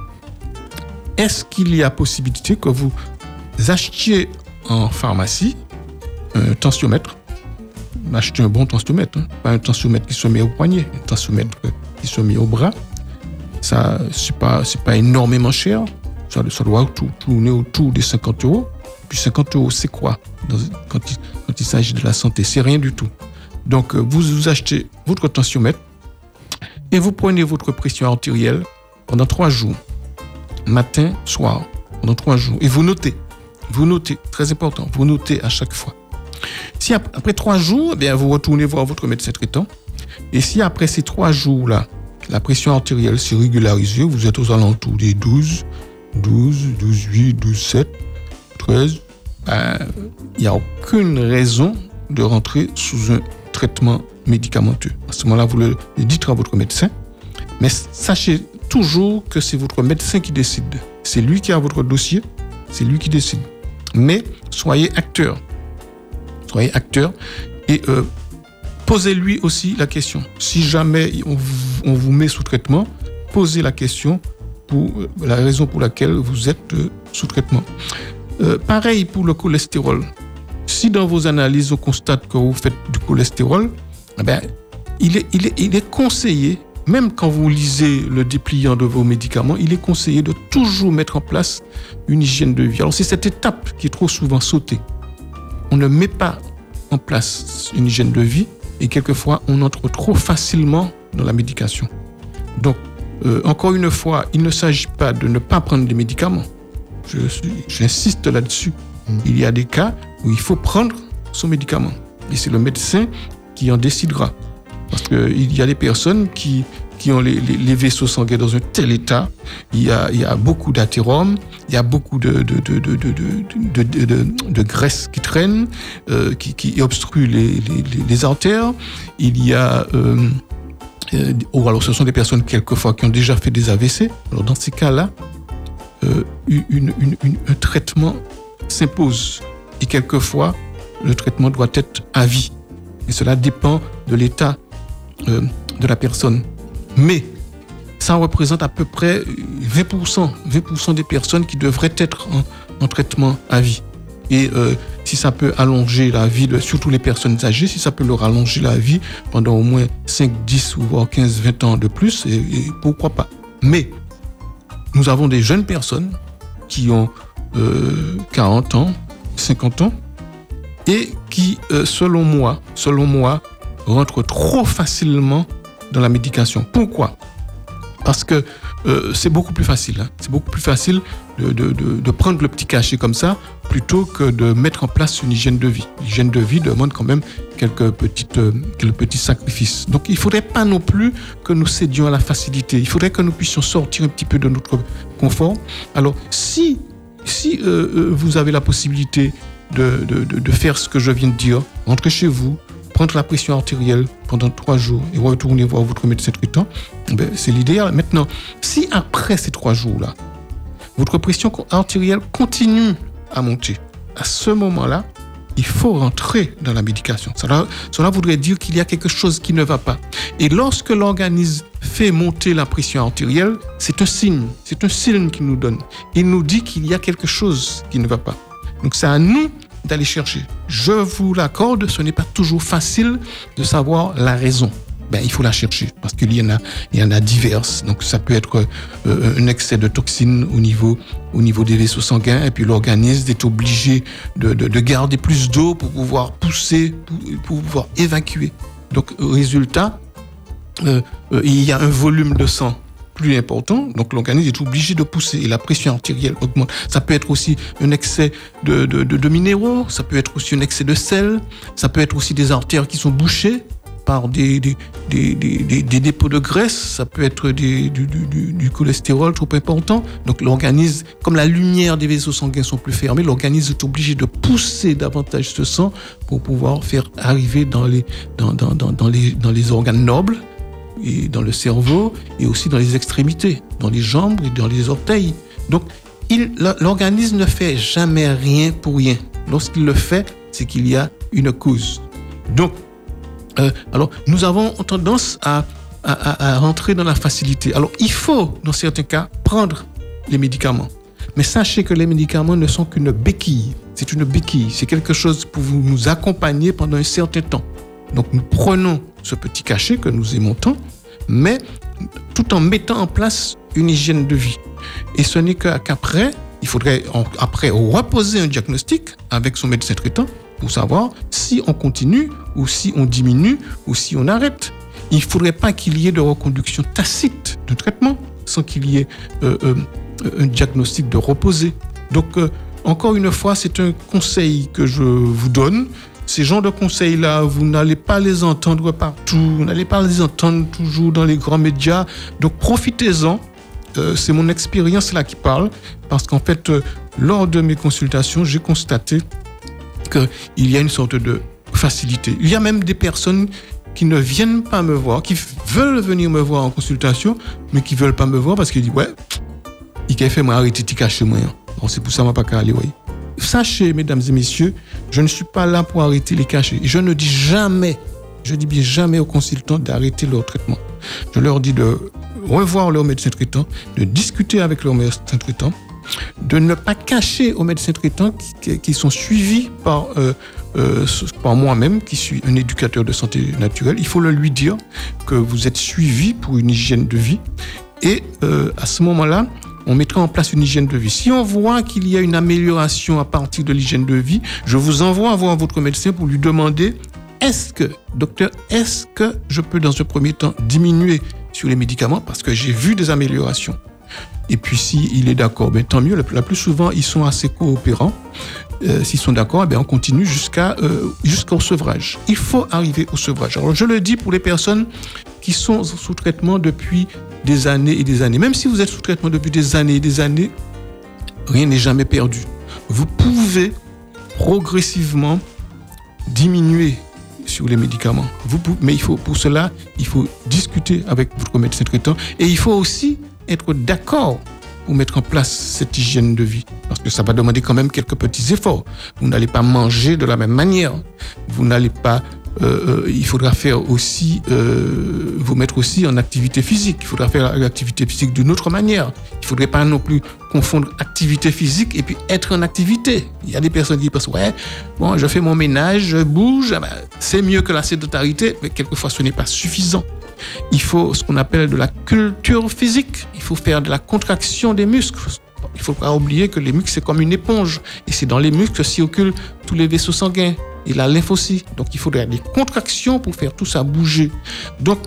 est-ce qu'il y a possibilité que vous achetiez en pharmacie un tensiomètre Achetez un bon tensiomètre, hein, pas un tensiomètre qui se met au poignet, un tensiomètre qui se met au bras. Ça, c'est pas, c'est pas énormément cher. Ça, doit tourner autour des 50 euros. Puis 50 euros, c'est quoi dans- quand il, quand il s'agit de la santé? C'est rien du tout. Donc, euh, vous, vous achetez votre tensiomètre et vous prenez votre pression artérielle pendant trois jours, matin, soir, pendant trois jours. Et vous notez. Vous notez, très important, vous notez à chaque fois. Si ap- après trois jours, eh bien, vous retournez voir votre médecin traitant. Et si après ces trois jours-là, la pression artérielle s'est régularisée, vous êtes aux alentours des 12, 12, 12, 8, 12, 7, 13, ben, il n'y a aucune raison de rentrer sous un traitement médicamenteux. À ce moment-là, vous le dites à votre médecin, mais sachez toujours que c'est votre médecin qui décide. C'est lui qui a votre dossier, c'est lui qui décide. Mais soyez acteur. Soyez acteur et euh, posez-lui aussi la question. Si jamais on vous, met sous traitement, posez la question pour euh, la raison pour laquelle vous êtes euh, sous traitement. Pareil pour le cholestérol. Si dans vos analyses on constate que vous faites du cholestérol, eh ben, il, est, il, est, il est conseillé, même quand vous lisez le dépliant de vos médicaments, il est conseillé de toujours mettre en place une hygiène de vie. Alors c'est cette étape qui est trop souvent sautée. On ne met pas en place une hygiène de vie et quelquefois on entre trop facilement dans la médication. Donc, euh, encore une fois, il ne s'agit pas de ne pas prendre des médicaments. J'insiste là-dessus. Il y a des cas où il faut prendre son médicament. Et c'est le médecin qui en décidera. Parce qu'il y a des personnes qui, qui ont les, vaisseaux sanguins dans un tel état. Il y a, il y a beaucoup d'athérome, il y a beaucoup de, de, de, de, de, graisse qui traîne, euh, qui, qui obstrue les, les, artères. Il y a... euh, euh, ou alors ce sont des personnes quelquefois qui ont déjà fait des AVC. Alors dans ces cas-là, un traitement s'impose. Et quelquefois, le traitement doit être à vie. Et cela dépend de l'état euh, de la personne. Mais ça représente à peu près 20%, 20% des personnes qui devraient être en, en traitement à vie. Et euh, si ça peut allonger la vie, de, surtout les personnes âgées, si ça peut leur allonger la vie pendant au moins 5, 10 ou voire 15, 20 ans de plus, et, pourquoi pas. Mais nous avons des jeunes personnes qui ont euh, 40 ans, 50 ans, et qui, euh, selon moi, selon moi, rentrent trop facilement dans la médication. Pourquoi? Parce que euh, c'est beaucoup plus facile. hein. C'est beaucoup plus facile de, de- de- prendre le petit cachet comme ça plutôt que de mettre en place une hygiène de vie. L'hygiène de vie demande quand même quelques, petites, euh, quelques petits sacrifices. Donc il ne faudrait pas non plus que nous cédions à la facilité. Il faudrait que nous puissions sortir un petit peu de notre confort. Alors si, si euh, vous avez la possibilité de- de- de faire ce que je viens de dire, rentrez chez vous, prendre la pression artérielle pendant trois jours et retourner voir votre médecin traitant, ben, c'est l'idéal. Maintenant, si après ces trois jours-là, votre pression artérielle continue à monter, à ce moment-là, il faut rentrer dans la médication. Cela, cela voudrait dire qu'il y a quelque chose qui ne va pas. Et lorsque l'organisme fait monter la pression artérielle, c'est un signe, c'est un signe qu'il nous donne. Il nous dit qu'il y a quelque chose qui ne va pas. Donc c'est à nous d'aller chercher. Je vous l'accorde, ce n'est pas toujours facile de savoir la raison. Ben, il faut la chercher parce qu'il y en a, il y en a diverses. Donc ça peut être euh, un excès de toxines au niveau, au niveau des vaisseaux sanguins et puis l'organisme est obligé de, de- de garder plus d'eau pour pouvoir pousser, pour, pour pouvoir évacuer. Donc résultat, euh, euh, il y a un volume de sang plus important, donc l'organisme est obligé de pousser et la pression artérielle augmente. Ça peut être aussi un excès de, minéraux, ça peut être aussi un excès de sel, ça peut être aussi des artères qui sont bouchées. par des, dépôts de graisse, ça peut être du, cholestérol trop important. Donc l'organisme, comme la lumière des vaisseaux sanguins sont plus fermés, l'organisme est obligé de pousser davantage ce sang pour pouvoir faire arriver dans les organes nobles et dans le cerveau et aussi dans les extrémités, dans les jambes et dans les orteils. Donc, l'organisme ne fait jamais rien pour rien. Lorsqu'il le fait, c'est qu'il y a une cause. Donc, euh, alors, nous avons tendance à, à- à rentrer dans la facilité. Alors, il faut, dans certains cas, prendre les médicaments. Mais sachez que les médicaments ne sont qu'une béquille. C'est une béquille. C'est quelque chose pour vous nous accompagner pendant un certain temps. Donc, nous prenons ce petit cachet que nous aimons tant, mais tout en mettant en place une hygiène de vie. Et ce n'est qu'après, il faudrait après reposer un diagnostic avec son médecin traitant pour savoir si on continue ou si on diminue ou si on arrête. Il ne faudrait pas qu'il y ait de reconduction tacite de traitement sans qu'il y ait euh, euh, un diagnostic de reposer. Donc, euh, encore une fois, c'est un conseil que je vous donne. Ces genres de conseils-là, vous n'allez pas les entendre partout, vous n'allez pas les entendre toujours dans les grands médias. Donc, profitez-en. Euh, c'est mon expérience là qui parle, parce qu'en fait, euh, lors de mes consultations, j'ai constaté qu'il y a une sorte de facilité. Il y a même des personnes qui ne viennent pas me voir, qui veulent venir me voir en consultation, mais qui veulent pas me voir parce qu'ils disent ouais, il a fait moi arrêter de cacher moi. hein. Bon, c'est pour ça que je pas aller ouais. Sachez, mesdames et messieurs, je ne suis pas là pour arrêter les cachets. Je ne dis jamais, je dis bien jamais aux consultants d'arrêter leur traitement. Je leur dis de revoir leur médecin traitant, de discuter avec leur médecin traitant, de ne pas cacher aux médecins traitants qui, sont suivis par, euh, euh, par moi-même, qui suis un éducateur de santé naturelle. Il faut le lui dire que vous êtes suivi pour une hygiène de vie. Et euh, à ce moment-là, on mettra en place une hygiène de vie. Si on voit qu'il y a une amélioration à partir de l'hygiène de vie, je vous envoie voir votre médecin pour lui demander est-ce que, docteur, est-ce que je peux dans un premier temps diminuer sur les médicaments parce que j'ai vu des améliorations? Et puis s'il est d'accord, ben, tant mieux. La plus souvent, ils sont assez coopérants. Euh, S'ils sont d'accord, ben, on continue euh, jusqu'au sevrage. Il faut arriver au sevrage. Alors je le dis pour les personnes qui sont sous traitement depuis des années et des années. Même si vous êtes sous traitement depuis des années et des années, rien n'est jamais perdu. Vous pouvez progressivement diminuer sur les médicaments. Mais il faut, pour cela, il faut discuter avec votre médecin traitant et il faut aussi être d'accord pour mettre en place cette hygiène de vie. Parce que ça va demander quand même quelques petits efforts. Vous n'allez pas manger de la même manière. Vous n'allez pas... euh, euh, il faudra faire aussi... euh, vous mettre aussi en activité physique. Il faudra faire l'activité physique d'une autre manière. Il faudrait pas non plus confondre activité physique et puis être en activité. Il y a des personnes qui pensent, ouais, bon, je fais mon ménage, je bouge, ah ben, c'est mieux que la sédentarité, mais quelquefois ce n'est pas suffisant. Il faut ce qu'on appelle de la culture physique. Il faut faire de la contraction des muscles. Il faut pas oublier que les muscles, c'est comme une éponge. Et c'est dans les muscles que circulent tous les vaisseaux sanguins. Et la lymphe aussi. Donc, il faudrait des contractions pour faire tout ça bouger. Donc,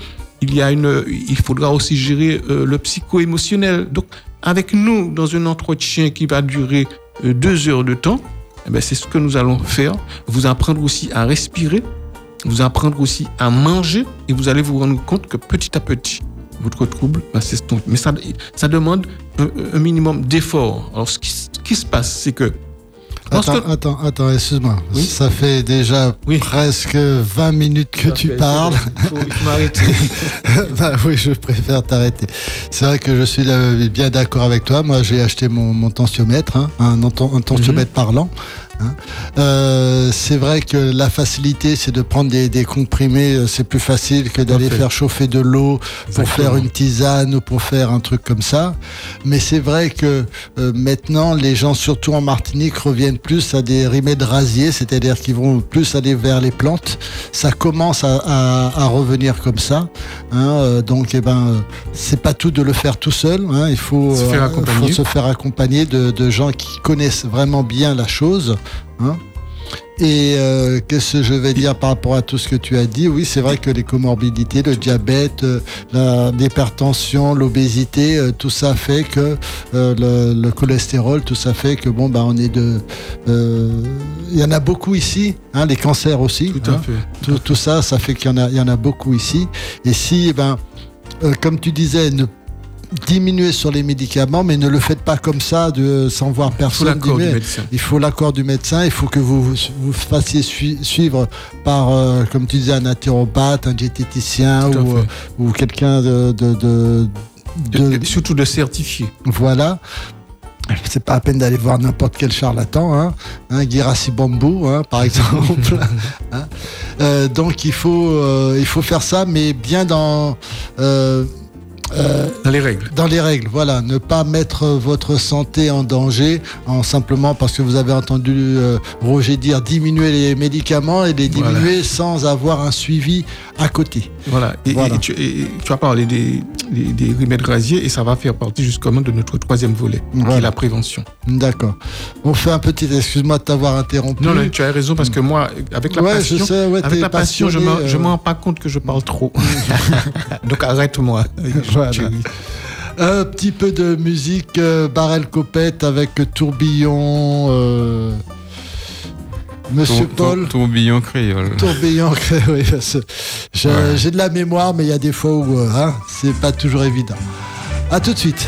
il y a une, il faudra aussi gérer euh, le psycho-émotionnel. Donc, avec nous, dans un entretien qui va durer euh, deux heures de temps, eh ben, c'est ce que nous allons faire. Vous apprendre aussi à respirer, vous apprendre aussi à manger, et vous allez vous rendre compte que petit à petit, votre trouble va s'estomper. Mais ça demande un, un minimum d'effort. Alors, ce qui, ce qui se passe, c'est que lorsque- Attends, attends, attends, excuse-moi. Oui. Ça fait déjà Oui. presque 20 minutes que tu parles. Il faut, il faut m'arrêter. bah oui, je préfère t'arrêter. C'est vrai que je suis bien d'accord avec toi. Moi, j'ai acheté mon, mon tensiomètre, hein, un, un tensiomètre parlant. Hein. Euh, c'est vrai que la facilité, c'est de prendre des, des comprimés. euh, C'est plus facile que d'aller faire chauffer de l'eau pour Exactement. faire une tisane ou pour faire un truc comme ça. Mais c'est vrai que euh, maintenant, les gens, surtout en Martinique, reviennent plus à des remèdes rasiers, c'est-à-dire qu'ils vont plus aller vers les plantes. Ça commence à, à- à revenir comme ça. hein, euh, donc, eh ben, c'est pas tout de le faire tout seul. hein, il faut Se faire accompagner. faut se faire accompagner de, de gens qui connaissent vraiment bien la chose. Hein. Et euh, qu'est-ce que je vais dire par rapport à tout ce que tu as dit? Oui, c'est vrai que les comorbidités, le diabète, euh, la- l'hypertension, l'obésité, euh, tout ça fait que euh, le, le cholestérol, tout ça fait que bon, bah, on est de. Il y en a beaucoup ici, hein, les cancers aussi. Tout à hein. fait. Tout, tout ça, ça fait qu'il y en a, il y en a beaucoup ici. Et si, eh ben, comme tu disais, ne diminuer sur les médicaments, mais ne le faites pas comme ça, de, sans voir Il faut personne. l'accord du médecin. Il faut l'accord du médecin, il faut que vous vous, fassiez sui- suivre par, euh, comme tu disais, un naturopathe, un diététicien ou, euh, ou quelqu'un de, de, de- de- Et surtout de certifier. voilà. C'est pas à peine d'aller voir n'importe quel charlatan, hein, hein Girassi Bambou, hein, par exemple. hein. Euh, donc il faut, euh, il faut faire ça, mais bien dans, euh, euh, Dans les règles. dans les règles. Voilà, ne pas mettre votre santé en danger en simplement parce que vous avez entendu euh, Roger dire diminuer les médicaments et les Voilà. diminuer sans avoir un suivi à côté. Voilà. Et, Voilà. et tu, et tu as parlé des, des, des remèdes rasiers et ça va faire partie justement de notre troisième volet, qui est la prévention. D'accord. On fait un petit, excuse-moi de t'avoir interrompu. Non, non, tu as raison parce que moi, avec la ouais, passion, je sais, ouais, avec la passion, je passionné, me, euh, je me rends pas compte que je parle trop. Donc arrête-moi. Un petit peu de musique, euh, Barrel Copette avec Tourbillon, euh, Monsieur Tour- Paul. tour- tourbillon créole. Tourbillon, oui, c'est- j'ai de la mémoire, mais il y a des fois où euh, hein, c'est pas toujours évident. À tout de suite.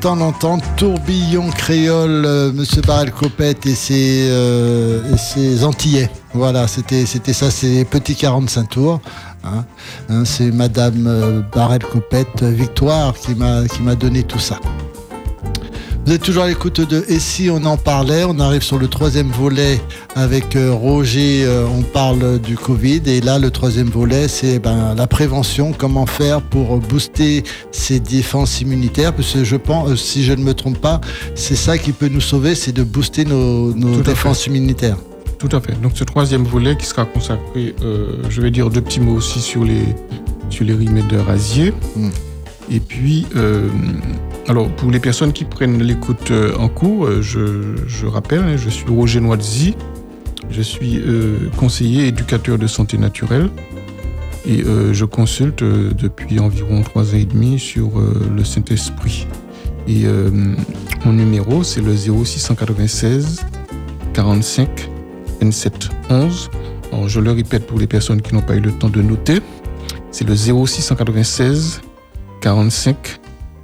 Musique en temps d'entend, tourbillon créole, euh, Monsieur Barrel Copette et ses, euh, Antillais. Voilà, c'était ça, c'est petit 45 tours. hein. Hein, c'est Madame euh, Barrel Copette euh, Victoire qui m'a donné tout ça. Vous êtes toujours à l'écoute de Et si on en parlait? On arrive sur le troisième volet avec euh, Roger. euh, on parle du Covid et là le troisième volet c'est ben, la prévention. Comment faire pour booster ses défenses immunitaires? Parce que je pense, euh, si je ne me trompe pas, c'est ça qui peut nous sauver, c'est de booster nos, défenses immunitaires. Tout à fait. Donc ce troisième volet qui sera consacré, euh, je vais dire deux petits mots aussi sur les, sur les remèdes rasiers. Mm. Et puis, euh, alors pour les personnes qui prennent l'écoute euh, en cours, euh, je, rappelle, hein, je suis Roger Noisy, je suis euh, conseiller éducateur de santé naturelle et je consulte depuis environ trois ans et demi sur le Saint-Esprit. Et mon numéro, c'est le 0696 45 N7 11. Alors, je le répète pour les personnes qui n'ont pas eu le temps de noter. C'est le 0696 45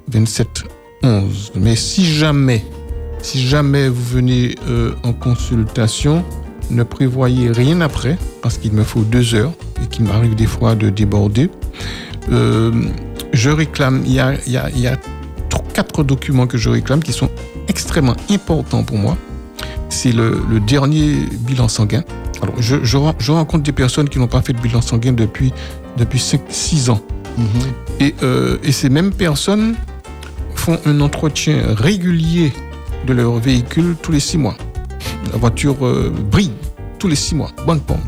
27 11. Mais si jamais, si jamais vous venez euh, en consultation, ne prévoyez rien après, parce qu'il me faut deux heures et qu'il m'arrive des fois de déborder. Euh, je réclame, il y a, il y a- il y a trois- quatre documents que je réclame qui sont extrêmement importants pour moi. C'est le, le dernier bilan sanguin. Alors, je, je, ren- je rencontre des personnes qui n'ont pas fait de bilan sanguin depuis, depuis 6 ans. Et, euh, et ces mêmes personnes font un entretien régulier de leur véhicule tous les six mois. La voiture euh, brille tous les six mois, bonne pomme.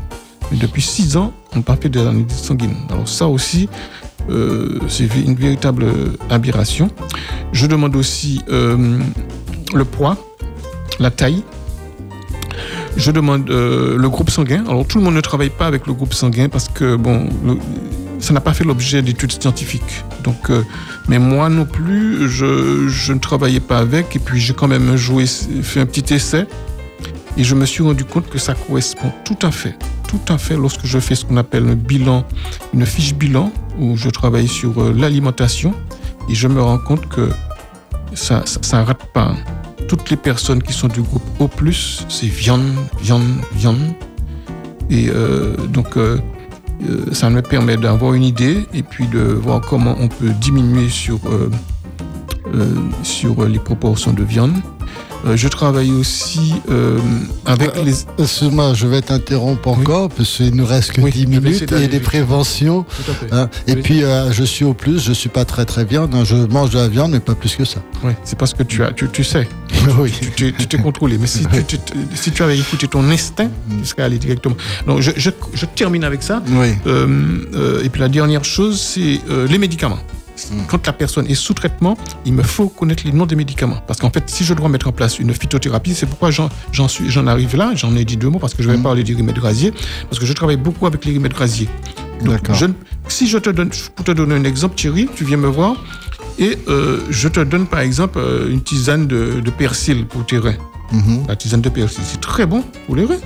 Mais depuis six ans, on n'a pas fait d'analyse sanguine. Alors ça aussi, euh, c'est une véritable aberration. Je demande aussi euh, le poids, la taille. Je demande le groupe sanguin. Alors tout le monde ne travaille pas avec le groupe sanguin parce que bon, ça n'a pas fait l'objet d'études scientifiques. Donc, euh, mais moi non plus, je, ne travaillais pas avec. Et puis j'ai quand même joué, fait un petit essai. Et je me suis rendu compte que ça correspond tout à fait, tout à fait lorsque je fais ce qu'on appelle un bilan, une fiche bilan, où je travaille sur euh, l'alimentation. Et je me rends compte que ça, ça, ça rate pas. Toutes les personnes qui sont du groupe O+, c'est viande, viande, viande. Et euh, donc, ça me permet d'avoir une idée et puis de voir comment on peut diminuer sur, euh, euh, sur les proportions de viande. Euh, je travaille aussi euh, avec Euh, les... Excuse-moi, je vais t'interrompre encore, parce qu'il nous reste que Oui, 10 je vais essayer minutes et des préventions. Hein. Et Oui. puis, je suis au plus, je suis pas très très viande. Je mange de la viande, mais pas plus que ça. Ouais, c'est parce que tu, as, tu, sais, oui. tu t'es- contrôlé. Mais si, tu, si avais écouté ton instinct, tu serais allé directement. Donc, je, termine avec ça. Oui. Et puis la dernière chose, c'est les médicaments. Quand la personne est sous traitement, il me faut connaître les noms des médicaments. Parce qu'en fait, si je dois mettre en place une phytothérapie, c'est pourquoi j'en j'en suis- j'en arrive là. J'en ai dit deux mots parce que je vais parler des remèdes gaziers. Parce que je travaille beaucoup avec les remèdes. Donc, je ne- si je te donne, pour te donner un exemple, Thierry, tu viens me voir et euh, je te donne par exemple euh, une tisane de, de persil pour tes reins. Mhm. La tisane de persil, c'est très bon pour les reins.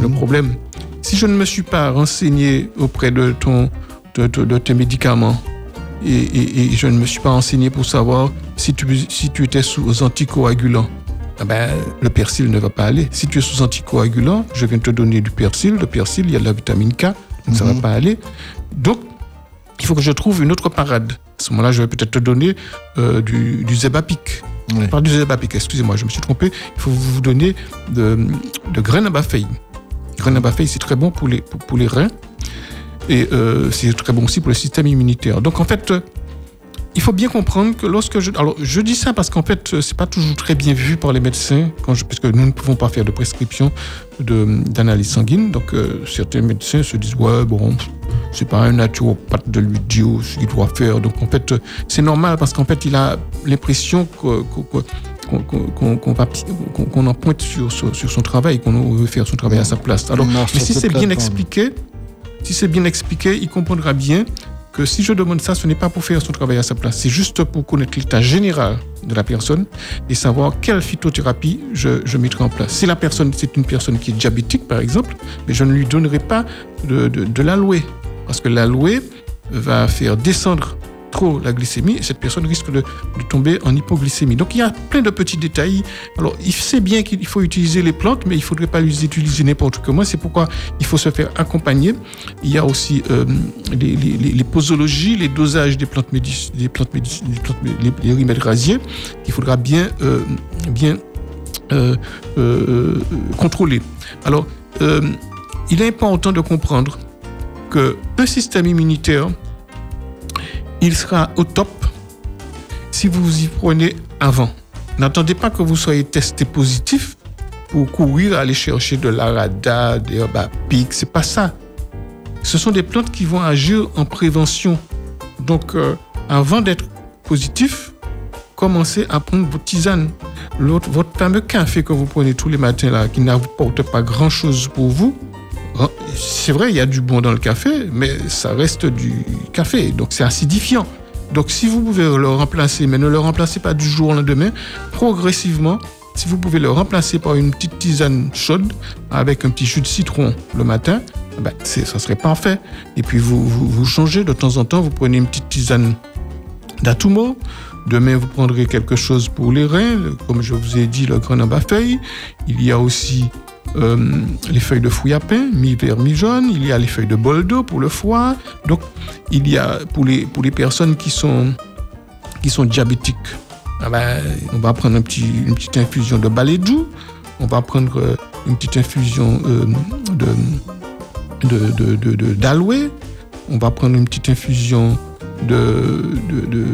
Le problème, si je ne me suis pas renseigné auprès de, ton, de, de- de tes médicaments et, et- et je ne me suis pas renseigné pour savoir si tu, si tu étais sous anticoagulants, ah ben, le persil ne va pas aller. Si tu es sous anticoagulant, je viens de te donner du persil. Le persil, il y a de la vitamine K, donc ça ne va pas aller. Donc, il faut que je trouve une autre parade. À ce moment-là, je vais peut-être te donner euh, du, du Zebapic. Oui. Pas du Zebapic, excusez-moi, je me suis trompé. Il faut vous donner de, de graines à bafeille. Graines à bafeille, c'est très bon pour les, pour, pour les reins. Et euh, c'est très bon aussi pour le système immunitaire. Donc, en fait, euh, il faut bien comprendre que lorsque je... Alors, je dis ça parce qu'en fait, euh, c'est pas toujours très bien vu par les médecins, quand je, puisque nous ne pouvons pas faire de prescription de- d'analyse sanguine. Donc, euh, certains médecins se disent, ouais, bon, c'est pas un naturopathe de lui dire ce qu'il doit faire. Donc, en fait, c'est normal parce qu'en fait, il a l'impression que- que- que- qu'on qu'on- qu'on en pointe sur, sur, sur son travail, qu'on veut faire son travail à sa place. Alors, mais si c'est bien expliqué, si c'est bien expliqué, il comprendra bien que si je demande ça, ce n'est pas pour faire son travail à sa place, c'est juste pour connaître l'état général de la personne et savoir quelle phytothérapie je, mettrai en place. Si la personne, c'est une personne qui est diabétique, par exemple, mais je ne lui donnerai pas de, de, parce que l'aloe va faire descendre trop la glycémie et cette personne risque de, tomber en hypoglycémie. Donc il y a plein de petits détails. Alors il sait bien qu'il faut utiliser les plantes, mais il ne faudrait pas les utiliser n'importe comment. C'est pourquoi il faut se faire accompagner. Il y a aussi euh, les, posologies, les dosages des plantes, médic- des plantes, médic- les, remèdes rasiers qu'il faudra bien, euh, bien euh, contrôler. Alors, il est important de comprendre que un système immunitaire, il sera au top si vous vous y prenez avant. N'attendez pas que vous soyez testé positif pour courir aller chercher de l'arada, des pic. C'est pas ça. Ce sont des plantes qui vont agir en prévention. Donc, euh, avant d'être positif, commencez à prendre vos tisanes. L'autre, votre fameux café que vous prenez tous les matins là, qui n'apporte pas grand chose pour vous. Hein, C'est vrai, il y a du bon dans le café, mais ça reste du café, donc c'est acidifiant. Donc si vous pouvez le remplacer, mais ne le remplacez pas du jour au lendemain, progressivement, si vous pouvez le remplacer par une petite tisane chaude avec un petit jus de citron le matin, ben, c'est- ça serait parfait. Et puis vous, changez de temps en temps, vous prenez une petite tisane d'Atumo. Demain, vous prendrez quelque chose pour les reins, comme je vous ai dit, le grenade à feuilles. Il y a aussi euh, les feuilles de fouille mi-vert, mi-jaune. Il y a les feuilles de boldo pour le foie. Donc, il y a pour les, pour les personnes qui sont, qui sont diabétiques, ah ben, on va prendre une petite infusion de balédou. On va prendre euh, une petite infusion euh, de, de. On va prendre une petite infusion de, de.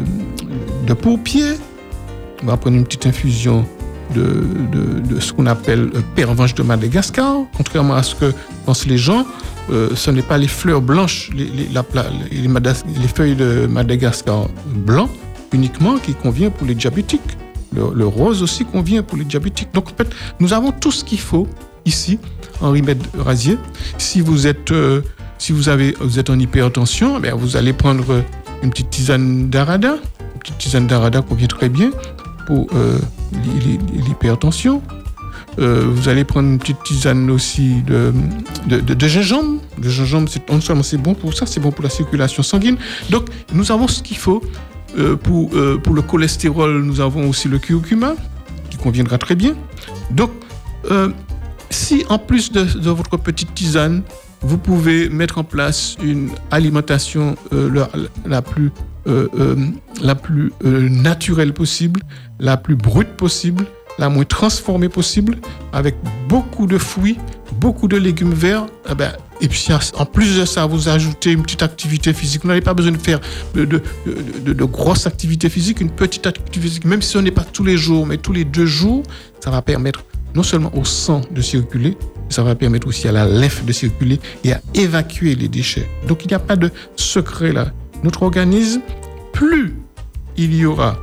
On va prendre une petite infusion de, ce qu'on appelle euh, pervenche de Madagascar. Contrairement à ce que pensent les gens, euh, ce n'est pas les fleurs blanches, les, feuilles de Madagascar blanc uniquement qui convient pour les diabétiques. Le, rose aussi convient pour les diabétiques. Donc en fait, nous avons tout ce qu'il faut ici en remède rasier. Si vous êtes, euh, si vous avez, vous êtes en hypertension, eh bien, vous allez prendre une petite tisane d'arada. Une petite tisane d'arada convient très bien pour euh, l'hy- l'hy- l'hypertension. Euh, vous allez prendre une petite tisane aussi de, de, de- gingembre. Le gingembre, c'est, non seulement c'est bon pour ça, c'est bon pour la circulation sanguine. Donc, nous avons ce qu'il faut. Euh, pour, pour le cholestérol, nous avons aussi le curcuma, qui conviendra très bien. Donc, si en plus de, votre petite tisane, vous pouvez mettre en place une alimentation la, plus, la plus euh, naturelle possible, la plus brute possible, la moins transformée possible, avec beaucoup de fruits, beaucoup de légumes verts, eh ben, et puis en plus de ça, vous ajoutez une petite activité physique. Vous n'avez pas besoin de faire de- de grosses activités physiques, une petite activité physique, même si ce n'est pas tous les jours, mais tous les deux jours, ça va permettre non seulement au sang de circuler, ça va permettre aussi à la lymphe de circuler et à évacuer les déchets. Donc il n'y a pas de secret là. Notre organisme, plus il y aura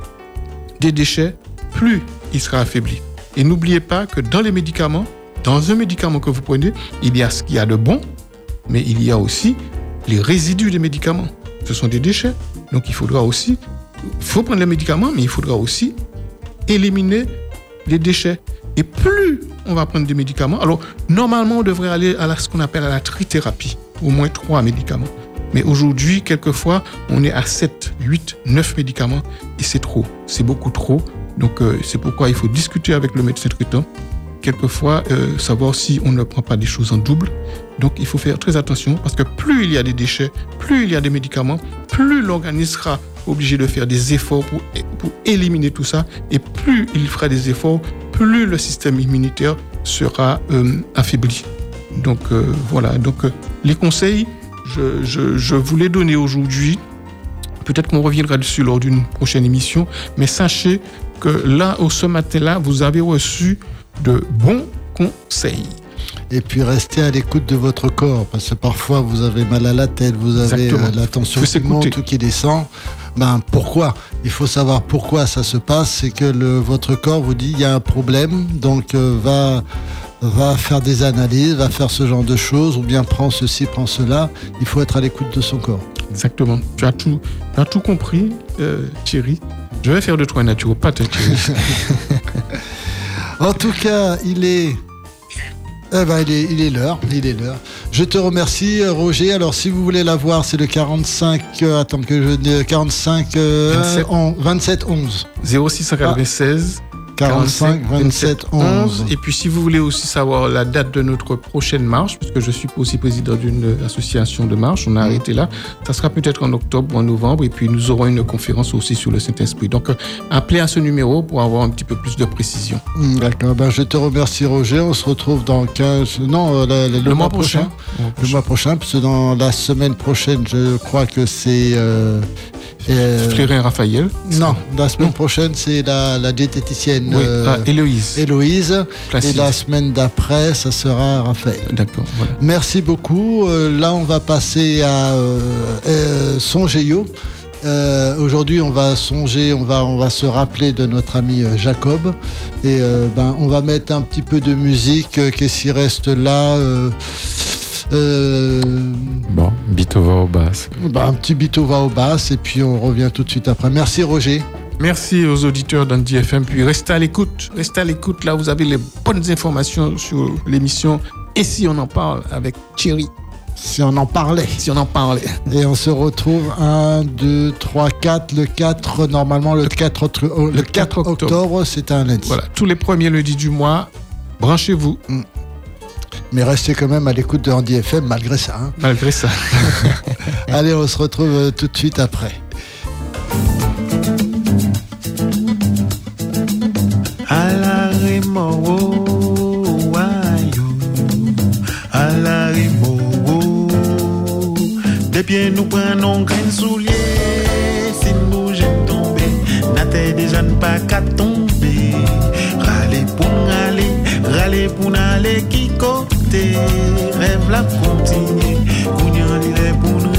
des déchets, plus il sera affaibli. Et n'oubliez pas que dans les médicaments, dans un médicament que vous prenez, il y a ce qu'il y a de bon, mais il y a aussi les résidus des médicaments. Ce sont des déchets. Donc il faudra aussi, il faut prendre les médicaments, mais il faudra aussi éliminer les déchets. Et plus on va prendre des médicaments, alors normalement on devrait aller à ce qu'on appelle à la trithérapie, au moins trois médicaments. Mais aujourd'hui, quelquefois, on est à 7, 8, 9 médicaments et c'est trop, c'est beaucoup trop. Donc euh, c'est pourquoi il faut discuter avec le médecin traitant, quelquefois euh, savoir si on ne prend pas des choses en double. Donc il faut faire très attention parce que plus il y a des déchets, plus il y a des médicaments, plus l'organisme sera obligé de faire des efforts pour, pour éliminer tout ça et plus il fera des efforts, plus le système immunitaire sera euh, affaibli. Donc voilà, donc les conseils, je, je, je vous les donner aujourd'hui. Peut-être qu'on reviendra dessus lors d'une prochaine émission, mais sachez que là, au ce matin-là, vous avez reçu de bons conseils. Et puis restez à l'écoute de votre corps, parce que parfois vous avez mal à la tête, vous avez Exactement. euh, la tension qui monte ou qui descend. Ben pourquoi? Il faut savoir pourquoi ça se passe. C'est que le, votre corps vous dit il y a un problème, donc euh, va va faire des analyses, va faire ce genre de choses, ou bien prends ceci, prends cela. Il faut être à l'écoute de son corps. Exactement. Tu as tout, tu as tout compris, euh, Thierry. Je vais faire de toi un naturopathe, hein, Thierry. En tout cas, il est. Eh ben, il est, il est l'heure, il est l'heure. Je te remercie, euh, Roger. Alors, si vous voulez la voir, c'est le 45, euh, attends que je dise, 45, euh, 27. on- 27 11. 0696 45, 27 11. Et puis, si vous voulez aussi savoir la date de notre prochaine marche, puisque je suis aussi président d'une association de marche, on a arrêté là, ça sera peut-être en octobre ou en novembre, et puis nous aurons une conférence aussi sur le Saint-Esprit. Donc, euh, appelez à ce numéro pour avoir un petit peu plus de précision. Hmm, D'accord, ben, je te remercie, Roger. On se retrouve dans 15. Non, euh, le, le mois, prochain. Le mois prochain, parce que dans la semaine prochaine, je crois que c'est. Euh, euh, Flérin Raphaël. non, la semaine Non. prochaine, c'est la, la diététicienne Oui, euh, ah, Héloïse. Héloïse. Placide. Et la semaine d'après, ça sera Raphaël. D'accord, voilà. Merci beaucoup. Euh, là, on va passer à euh. Euh, Aujourd'hui, on va songer, on va, on va se rappeler de notre ami Jacob. Et euh, ben, on va mettre un petit peu de musique. Qu'est-ce qui reste là euh, euh, bon, Bitova au basse. Bah, un petit Bitova au basse et puis on revient tout de suite après. Merci Roger. Merci aux auditeurs d'Andy FM. Puis restez à l'écoute. Restez à l'écoute. Là, vous avez les bonnes informations sur l'émission. Et si on en parle avec Thierry? Si on en parlait. Si on en parlait. Et on se retrouve 1, 2, 3, 4. Le 4, normalement, le 4, le 4 octobre, c'est un lundi. Voilà, tous les premiers lundis du mois, branchez-vous. Mm mais restez quand même à l'écoute de Andy FM malgré ça. Hein. Malgré ça. Allez, on se retrouve euh, tout de suite après. À oh, oh, oh. des pieds nous prenons grain soulier, si nous j'ai tombé, n'a déjà pas qu'à tomber. Rêve-la continuer, Kounyan li le pou nou